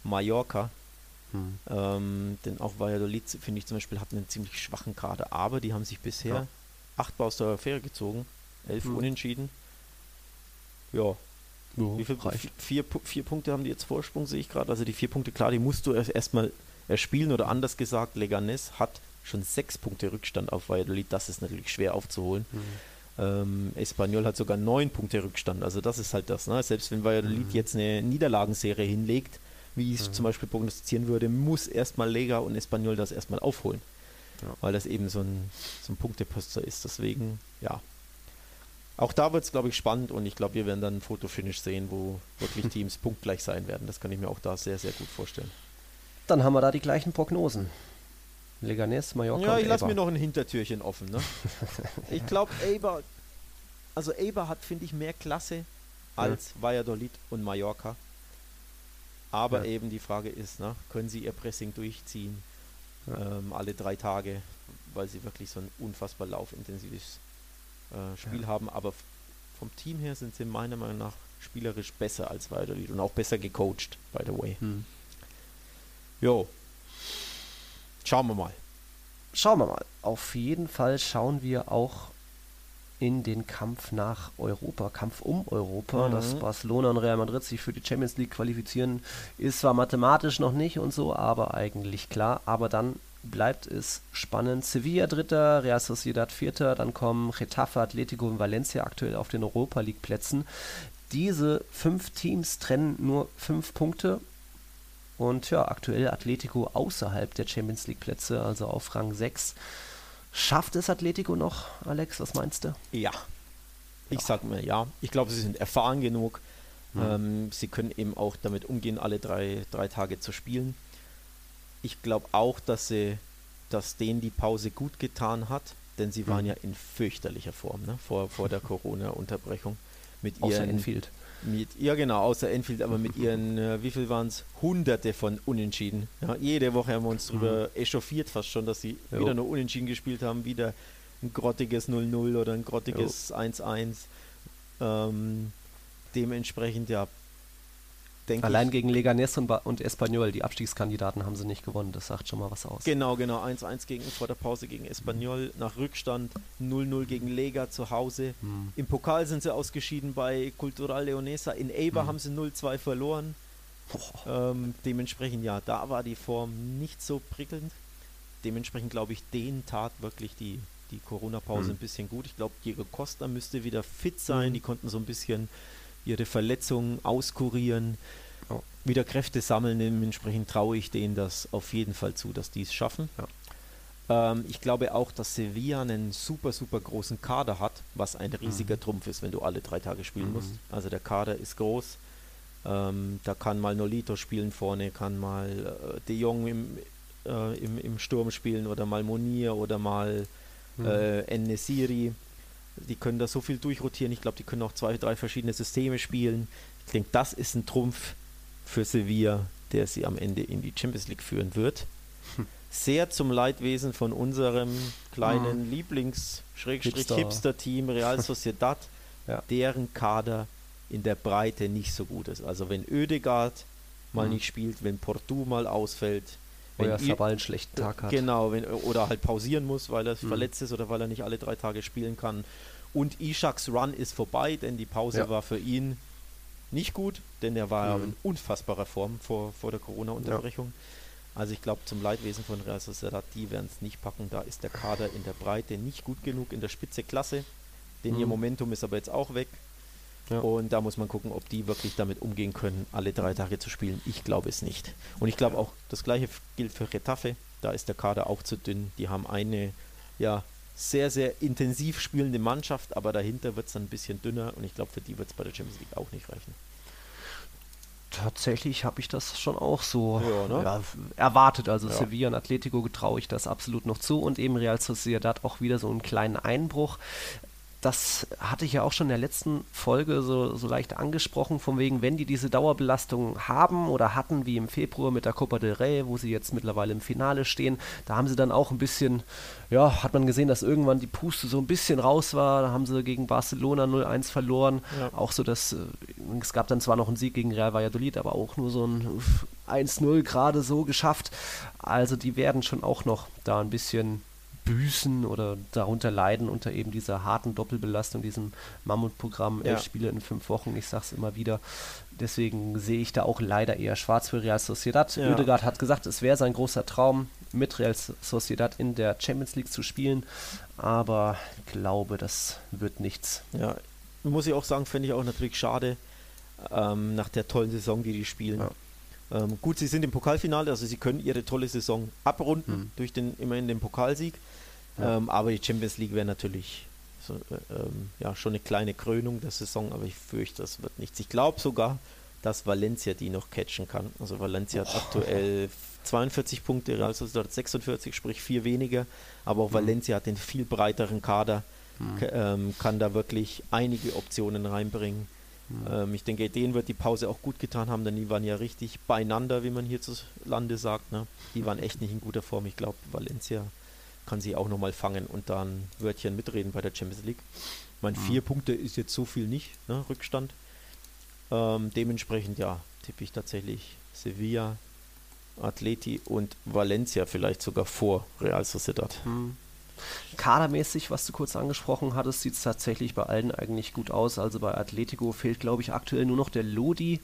Mallorca. Hm. Ähm, denn auch Valladolid, finde ich zum Beispiel, hat einen ziemlich schwachen Kader, aber die haben sich bisher ja. acht aus der Affäre gezogen, elf hm. Unentschieden. Ja. ja Wie viel, vier, vier Punkte haben die jetzt Vorsprung, sehe ich gerade. Also die vier Punkte, klar, die musst du erst erstmal erspielen oder anders gesagt, Leganes hat schon sechs Punkte Rückstand auf Valladolid. Das ist natürlich schwer aufzuholen. Hm. Ähm, Espanyol hat sogar neun Punkte Rückstand. Also das ist halt das. Ne? Selbst wenn Valladolid mhm. jetzt eine Niederlagenserie hinlegt, wie ich es mhm. zum Beispiel prognostizieren würde, muss erstmal Lega und Espanyol das erstmal aufholen. Ja. Weil das eben so ein, so ein Punkteposter ist. Deswegen, ja. Auch da wird es, glaube ich, spannend und ich glaube, wir werden dann ein Fotofinish sehen, wo wirklich Teams punktgleich sein werden. Das kann ich mir auch da sehr, sehr gut vorstellen. Dann haben wir da die gleichen Prognosen. Leganes, Mallorca. Ja, ich lasse mir noch ein Hintertürchen offen. Ne? ich glaube, Eber, also Eber hat, finde ich, mehr Klasse als ja. Valladolid und Mallorca. Aber ja. eben die Frage ist, ne, können sie ihr Pressing durchziehen ja. ähm, alle drei Tage, weil sie wirklich so ein unfassbar laufintensives äh, Spiel haben. Aber vom Team her sind sie meiner Meinung nach spielerisch besser als Valladolid und auch besser gecoacht, by the way. Hm. Jo, Schauen wir mal. Schauen wir mal. Auf jeden Fall schauen wir auch in den Kampf nach Europa, Kampf um Europa, mhm. dass Barcelona und Real Madrid sich für die Champions League qualifizieren, ist zwar mathematisch noch nicht und so, aber eigentlich klar. Aber dann bleibt es spannend. Sevilla Dritter, Real Sociedad Vierter, dann kommen Getafe, Atletico und Valencia aktuell auf den Europa League Plätzen. Diese fünf Teams trennen nur fünf Punkte und ja, aktuell Atletico außerhalb der Champions League Plätze, also auf Rang 6. Schafft es Atletico noch, Alex? Was meinst du? Ja. Ich ja. sag mir ja. Ich glaube, sie sind erfahren genug. Mhm. Ähm, sie können eben auch damit umgehen, alle drei, drei Tage zu spielen. Ich glaube auch, dass sie, dass denen die Pause gut getan hat, denn sie waren mhm. ja in fürchterlicher Form ne? vor, vor der Corona-Unterbrechung mit ihren Enfield. Mit, ja, genau, außer Enfield, aber mit ihren, äh, wie viel waren es? Hunderte von Unentschieden. Ja, jede Woche haben wir uns darüber mhm. echauffiert, fast schon, dass sie jo. wieder nur Unentschieden gespielt haben, wieder ein grottiges 0-0 oder ein grottiges 1-1. Ähm, dementsprechend, ja, Allein gegen Leganés und, und Espanyol, die Abstiegskandidaten, haben sie nicht gewonnen. Das sagt schon mal was aus. Genau, genau. 1-1 gegen vor der Pause gegen Espanyol nach Rückstand, 0-0 gegen Lega zu Hause. Hm. Im Pokal sind sie ausgeschieden bei Cultural Leonesa. In Eibar hm. haben sie 0-2 verloren. Ähm, dementsprechend, ja, da war die Form nicht so prickelnd. Dementsprechend glaube ich, denen tat wirklich die, die Corona-Pause hm. ein bisschen gut. Ich glaube, Diego Costa müsste wieder fit sein. Hm. Die konnten so ein bisschen ihre Verletzungen auskurieren, oh. wieder Kräfte sammeln. Dementsprechend traue ich denen das auf jeden Fall zu, dass die es schaffen. Ja. Ähm, ich glaube auch, dass Sevilla einen super, super großen Kader hat, was ein riesiger mhm. Trumpf ist, wenn du alle drei Tage spielen mhm. musst. Also der Kader ist groß. Ähm, da kann mal Nolito spielen vorne, kann mal äh, De Jong im, äh, im, im Sturm spielen oder mal Monir oder mal mhm. äh, Enesiri. Die können da so viel durchrotieren. Ich glaube, die können auch zwei, drei verschiedene Systeme spielen. Ich denke, das ist ein Trumpf für Sevilla, der sie am Ende in die Champions League führen wird. Hm. Sehr zum Leidwesen von unserem kleinen hm. Lieblings-Hipster-Team Real Sociedad, ja. deren Kader in der Breite nicht so gut ist. Also wenn Oedegaard mal hm. nicht spielt, wenn Portu mal ausfällt, wenn er Sabal einen schlechten Tag hat. Genau, wenn, oder halt pausieren muss, weil er mhm. verletzt ist oder weil er nicht alle drei Tage spielen kann. Und Ishaks Run ist vorbei, denn die Pause ja. war für ihn nicht gut, denn er war mhm. in unfassbarer Form vor, vor der Corona-Unterbrechung. Ja. Also ich glaube, zum Leidwesen von Real Sociedad, die werden es nicht packen. Da ist der Kader in der Breite nicht gut genug in der Spitze Klasse. Denn mhm. ihr Momentum ist aber jetzt auch weg. Ja. Und da muss man gucken, ob die wirklich damit umgehen können, alle drei Tage zu spielen. Ich glaube es nicht. Und ich glaube auch, das gleiche gilt für Retafe. Da ist der Kader auch zu dünn. Die haben eine ja, sehr, sehr intensiv spielende Mannschaft, aber dahinter wird es dann ein bisschen dünner und ich glaube, für die wird es bei der Champions League auch nicht reichen. Tatsächlich habe ich das schon auch so ja, ne? ja, erwartet. Also ja. Sevilla und Atletico traue ich das absolut noch zu und eben Real Sociedad auch wieder so einen kleinen Einbruch das hatte ich ja auch schon in der letzten Folge so, so leicht angesprochen, von wegen, wenn die diese Dauerbelastung haben oder hatten, wie im Februar mit der Copa del Rey, wo sie jetzt mittlerweile im Finale stehen, da haben sie dann auch ein bisschen, ja, hat man gesehen, dass irgendwann die Puste so ein bisschen raus war, da haben sie gegen Barcelona 0-1 verloren, ja. auch so, dass, äh, es gab dann zwar noch einen Sieg gegen Real Valladolid, aber auch nur so ein 1-0 gerade so geschafft, also die werden schon auch noch da ein bisschen büßen oder darunter leiden unter eben dieser harten Doppelbelastung, diesem Mammutprogramm, elf ja. Spiele in fünf Wochen, ich sag's immer wieder. Deswegen sehe ich da auch leider eher schwarz für Real Sociedad. Ja. Oedegaard hat gesagt, es wäre sein großer Traum, mit Real Sociedad in der Champions League zu spielen, aber ich glaube, das wird nichts. Ja, muss ich auch sagen, finde ich auch natürlich schade, ähm, nach der tollen Saison, die die spielen. Ja. Ähm, gut, sie sind im Pokalfinale, also sie können ihre tolle Saison abrunden mhm. durch den immerhin den Pokalsieg. Ja. Ähm, aber die Champions League wäre natürlich so, äh, ähm, ja, schon eine kleine Krönung der Saison, aber ich fürchte, das wird nichts. Ich glaube sogar, dass Valencia die noch catchen kann. Also Valencia oh. hat aktuell 42 Punkte, Real Sociedad 46, sprich vier weniger, aber auch mhm. Valencia hat den viel breiteren Kader, mhm. ähm, kann da wirklich einige Optionen reinbringen. Mhm. Ähm, ich denke, denen wird die Pause auch gut getan haben, denn die waren ja richtig beieinander, wie man hierzulande sagt. Ne? Die waren echt nicht in guter Form. Ich glaube, Valencia kann sie auch nochmal fangen und dann Wörtchen mitreden bei der Champions League. Ich meine, mhm. vier Punkte ist jetzt so viel nicht, ne, Rückstand. Ähm, dementsprechend, ja, tippe ich tatsächlich Sevilla, Atleti und Valencia vielleicht sogar vor Real Sociedad. Mhm. Kadermäßig, was du kurz angesprochen hattest, sieht es tatsächlich bei allen eigentlich gut aus. Also bei Atletico fehlt, glaube ich, aktuell nur noch der Lodi,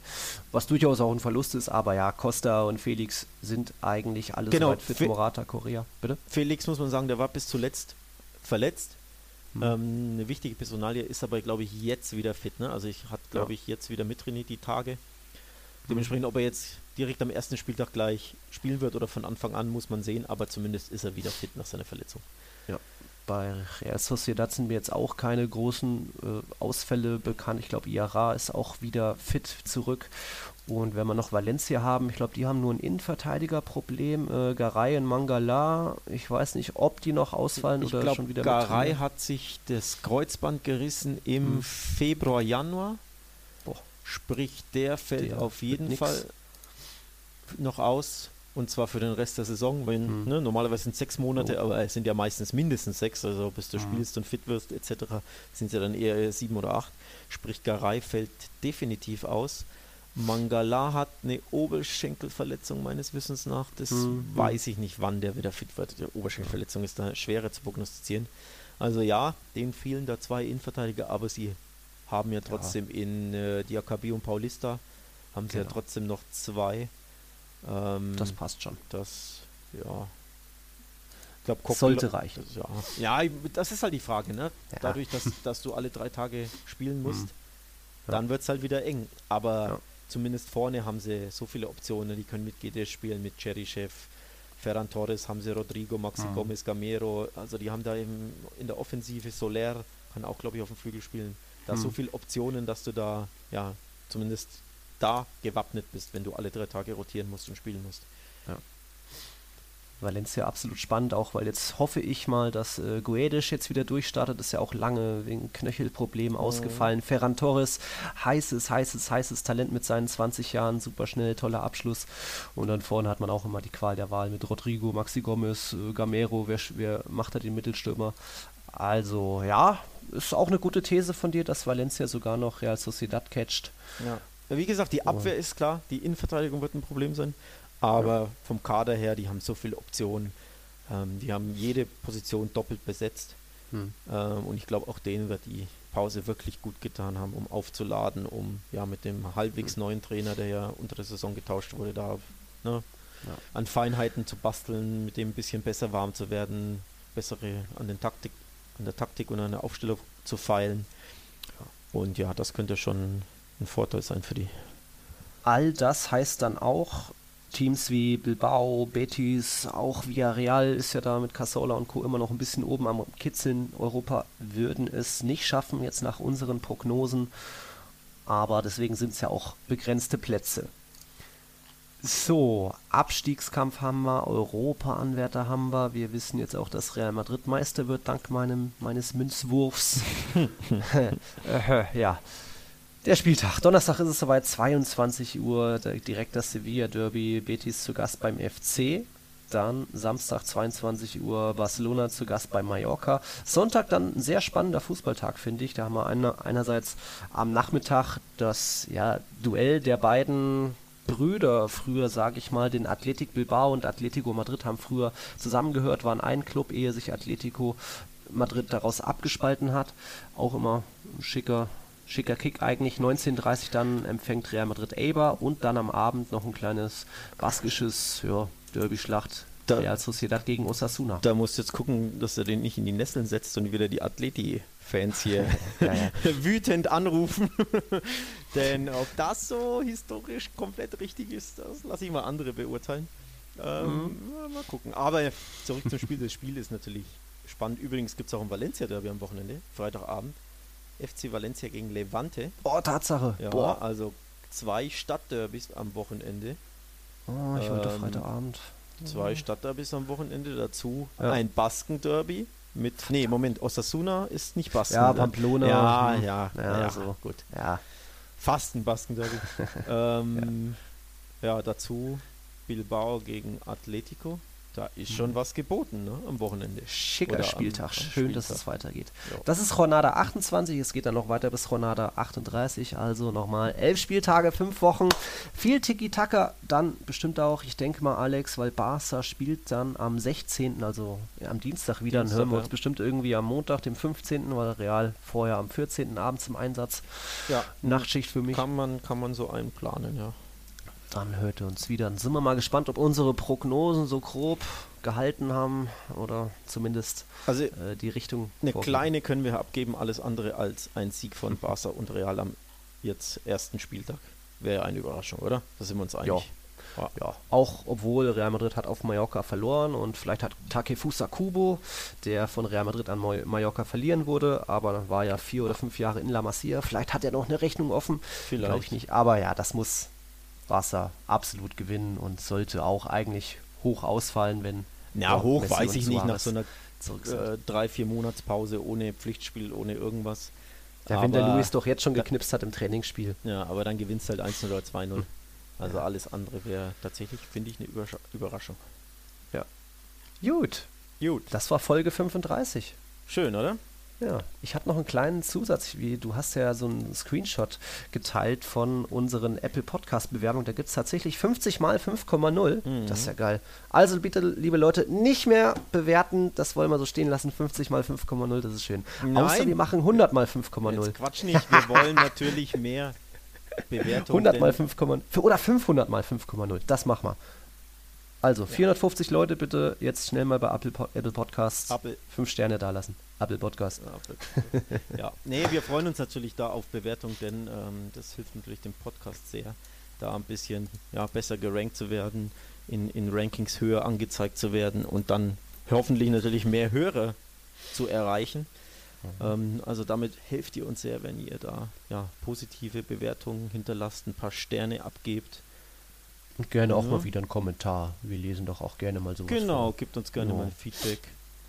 was durchaus auch ein Verlust ist. Aber ja, Costa und Felix sind eigentlich alles genau. weit fit. Fe Morata, Korea, bitte? Felix muss man sagen, der war bis zuletzt verletzt. Hm. Ähm, eine wichtige Personalie ist aber, glaube ich, jetzt wieder fit. Ne? Also ich hat, glaube ja. ich, jetzt wieder mittrainiert die Tage. Dementsprechend, ob er jetzt direkt am ersten Spieltag gleich spielen wird oder von Anfang an, muss man sehen. Aber zumindest ist er wieder fit nach seiner Verletzung. Ja. Bei Real Sociedad sind mir jetzt auch keine großen äh, Ausfälle bekannt. Ich glaube, Iara ist auch wieder fit zurück. Und wenn wir noch Valencia haben, ich glaube, die haben nur ein Innenverteidigerproblem. Äh, Garay und Mangala, ich weiß nicht, ob die noch ausfallen ich oder glaub, schon wieder Garay hat sich das Kreuzband gerissen im hm. Februar, Januar. Boah. Sprich, der fällt der auf jeden Fall noch aus. Und zwar für den Rest der Saison, weil mhm. ne, normalerweise sind sechs Monate, oh. aber es sind ja meistens mindestens sechs, also bis du mhm. spielst und fit wirst etc., sind es ja dann eher sieben oder acht. Sprich, Garay fällt definitiv aus. Mangala hat eine Oberschenkelverletzung meines Wissens nach. Das mhm. weiß ich nicht, wann der wieder fit wird. Die Oberschenkelverletzung ist da schwerer zu prognostizieren. Also ja, denen fehlen da zwei Innenverteidiger, aber sie haben ja trotzdem ja. in äh, Diakabi und Paulista haben sie genau. ja trotzdem noch zwei. Ähm, das passt schon. Das, ja. Ich glaube, sollte reichen. Ja. ja, das ist halt die Frage, ne? Ja. Dadurch, dass, dass du alle drei Tage spielen musst, mhm. dann wird es halt wieder eng. Aber zumindest vorne haben sie so viele Optionen. Die können mit GD spielen, mit Cherichev, Ferran Torres, haben sie Rodrigo, Maxi mhm. Gomez, Gamero. Also die haben da eben in der Offensive Soler, kann auch, glaube ich, auf dem Flügel spielen. Da mhm. so viele Optionen, dass du da, ja, zumindest da gewappnet bist, wenn du alle drei Tage rotieren musst und spielen musst. Ja. Valencia absolut spannend, auch weil jetzt hoffe ich mal, dass äh, Guedes jetzt wieder durchstartet. Ist ja auch lange wegen Knöchelproblemen oh. ausgefallen. Ferran Torres, heißes, heißes, heißes Talent mit seinen 20 Jahren, super schnell, toller Abschluss. Und dann vorne hat man auch immer die Qual der Wahl mit Rodrigo, Maxi Gomez, äh, Gamero, wer, wer macht da den Mittelstürmer? Also ja, ist auch eine gute These von dir, dass Valencia sogar noch Real Sociedad catcht. Ja. Wie gesagt, die Abwehr ist klar, die Innenverteidigung wird ein Problem sein, aber ja. vom Kader her, die haben so viele Optionen. Ähm, die haben jede Position doppelt besetzt. Hm. Ähm, und ich glaube, auch denen wird die Pause wirklich gut getan haben, um aufzuladen, um ja mit dem halbwegs hm. neuen Trainer, der ja unter der Saison getauscht wurde, da ne, ja. an Feinheiten zu basteln, mit dem ein bisschen besser warm zu werden, bessere an den Taktik, an der Taktik und an der Aufstellung zu feilen. Und ja, das könnte schon ein Vorteil sein für die. All das heißt dann auch, Teams wie Bilbao, Betis, auch Villarreal ist ja da mit Casola und Co. immer noch ein bisschen oben am Kitzeln. Europa würden es nicht schaffen, jetzt nach unseren Prognosen. Aber deswegen sind es ja auch begrenzte Plätze. So, Abstiegskampf haben wir, Europa-Anwärter haben wir. Wir wissen jetzt auch, dass Real Madrid Meister wird, dank meinem, meines Münzwurfs. äh, ja. Der Spieltag. Donnerstag ist es soweit, 22 Uhr, direkt das Sevilla-Derby. Betis zu Gast beim FC. Dann Samstag 22 Uhr Barcelona zu Gast bei Mallorca. Sonntag dann ein sehr spannender Fußballtag, finde ich. Da haben wir eine, einerseits am Nachmittag das ja, Duell der beiden Brüder früher, sage ich mal, den Athletic Bilbao und Atletico Madrid haben früher zusammengehört, waren ein Club, ehe sich Atletico Madrid daraus abgespalten hat. Auch immer ein schicker, schicker Kick eigentlich. 19.30 dann empfängt Real Madrid Eibar und dann am Abend noch ein kleines baskisches ja, Derby-Schlacht. Da- Real Sociedad gegen Osasuna. Da musst du jetzt gucken, dass er den nicht in die Nesseln setzt und wieder die Atleti-Fans hier Ja, ja. wütend anrufen. Denn ob das so historisch komplett richtig ist, das lasse ich mal andere beurteilen. Ähm, ja, Mal gucken. Aber zurück zum Spiel. Das Spiel ist natürlich spannend. Übrigens gibt es auch ein Valencia-Derby am Wochenende, Freitagabend. FC Valencia gegen Levante. Oh, Tatsache. Ja, Boah. also zwei Stadtderbys am Wochenende. Oh, ich wollte Ähm, Freitagabend. Zwei Stadtderbys am Wochenende, dazu Ja. ein Basken-Derby mit. Nee, Moment, Osasuna ist nicht Basken. Ja, ne? Pamplona. Ja, hm. ja, Ja, ja, so. gut. Ja. Fast ein Basken-Derby. ähm, ja. dazu Bilbao gegen Atletico. Da ist schon was geboten ne, am Wochenende. Schicker Oder Spieltag. Schön, dass Spieltag. es weitergeht. Ja. Das ist Jornada 28. Es geht dann noch weiter bis Jornada 38. Also nochmal elf Spieltage, fünf Wochen. Viel Tiki-Taka. Dann bestimmt auch, ich denke mal, Alex, weil Barca spielt dann am 16., also ja, am Dienstag wieder. dann Dienstag, hören wir ja. uns bestimmt irgendwie am Montag, dem 15., weil Real vorher am 14. abends im Einsatz. Ja, Nachtschicht für mich. kann man, kann man so einplanen, ja. Dann hört ihr uns wieder. Dann sind wir mal gespannt, ob unsere Prognosen so grob gehalten haben oder zumindest Also äh, die Richtung. eine vorgeben. kleine können wir abgeben, alles andere als ein Sieg von Barca und Real am jetzt ersten Spieltag. Wäre eine Überraschung, oder? Da sind wir uns einig. Ja. Ja, auch obwohl Real Madrid hat auf Mallorca verloren und vielleicht hat Takefusa Kubo, der von Real Madrid an Mallorca verlieren wurde, aber war ja vier oder fünf Jahre in La Masia. Vielleicht hat er noch eine Rechnung offen. Vielleicht. Glaube ich nicht. Aber ja, das muss Barca absolut gewinnen und sollte auch eigentlich hoch ausfallen, wenn Ja, ja, hoch Messi weiß ich nicht nach so einer äh, drei, vier Monatspause ohne Pflichtspiel, ohne irgendwas. ja, wenn der aber- Luis doch jetzt schon geknipst hat im Trainingsspiel. Ja, aber dann gewinnst du halt 1-0 oder 2-0. Also alles andere wäre tatsächlich, finde ich, eine Überscha Überraschung. Gut, Gut. das war Folge 35. Schön, oder? Ja, ich habe noch einen kleinen Zusatz. Wie, du hast ja so einen Screenshot geteilt von unseren Apple Podcast Bewerbungen. Da gibt es tatsächlich 50 mal 5,0. Mhm. Das ist ja geil. Also bitte, liebe Leute, nicht mehr bewerten. Das wollen wir so stehen lassen. 50 mal 5,0, das ist schön. Nein. Außer wir machen 100 mal 5,0. Jetzt Quatsch nicht, wir wollen natürlich mehr Bewertung. 100 mal denn- 5,0. Oder 500 mal 5,0. Das machen wir. Also, 450 Leute bitte jetzt schnell mal bei Apple, Apple Podcasts Apple. 5 Sterne dalassen. Apple Podcast. Ja, nee, wir freuen uns natürlich da auf Bewertung, denn ähm, das hilft natürlich dem Podcast sehr, da ein bisschen ja, besser gerankt zu werden, in, in Rankings höher angezeigt zu werden und dann hoffentlich natürlich mehr Hörer zu erreichen. Ähm, also damit helft ihr uns sehr, wenn ihr da ja, positive Bewertungen hinterlasst, ein paar Sterne abgebt. Und gerne auch Ja. mal wieder einen Kommentar. Wir lesen doch auch gerne mal sowas Genau, vor. gebt uns gerne Ja. mal Feedback.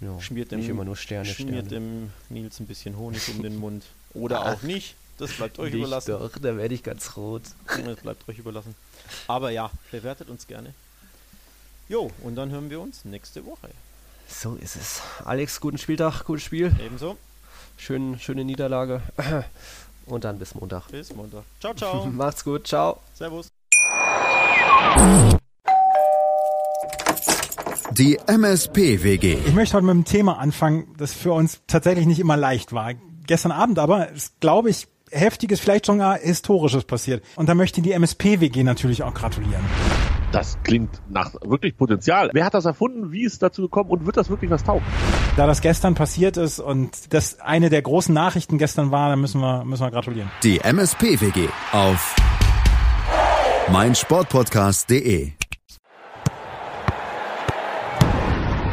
Ja. Schmiert dem, Nicht immer nur Sterne, schmiert Sterne. dem Nils ein bisschen Honig um den Mund. Oder auch nicht. Das bleibt euch überlassen. Doch, da werde ich ganz rot. Das bleibt euch überlassen. Aber ja, bewertet uns gerne. Jo, und dann hören wir uns nächste Woche. So ist es. Alex, guten Spieltag, gutes Spiel. Ebenso. Schön, schöne Niederlage. Und dann bis Montag. Bis Montag. Ciao, ciao. Macht's gut, ciao. Servus. Die MSP-WG. Ich möchte heute mit einem Thema anfangen, das für uns tatsächlich nicht immer leicht war. Gestern Abend aber ist, glaube ich, heftiges, vielleicht sogar historisches passiert. Und da möchte die MSP-WG natürlich auch gratulieren. Das klingt nach wirklich Potenzial. Wer hat das erfunden? Wie ist es dazu gekommen? Und wird das wirklich was taugen? Da das gestern passiert ist und das eine der großen Nachrichten gestern war, dann müssen wir, müssen wir gratulieren. Die MSP-WG auf meinsportpodcast.de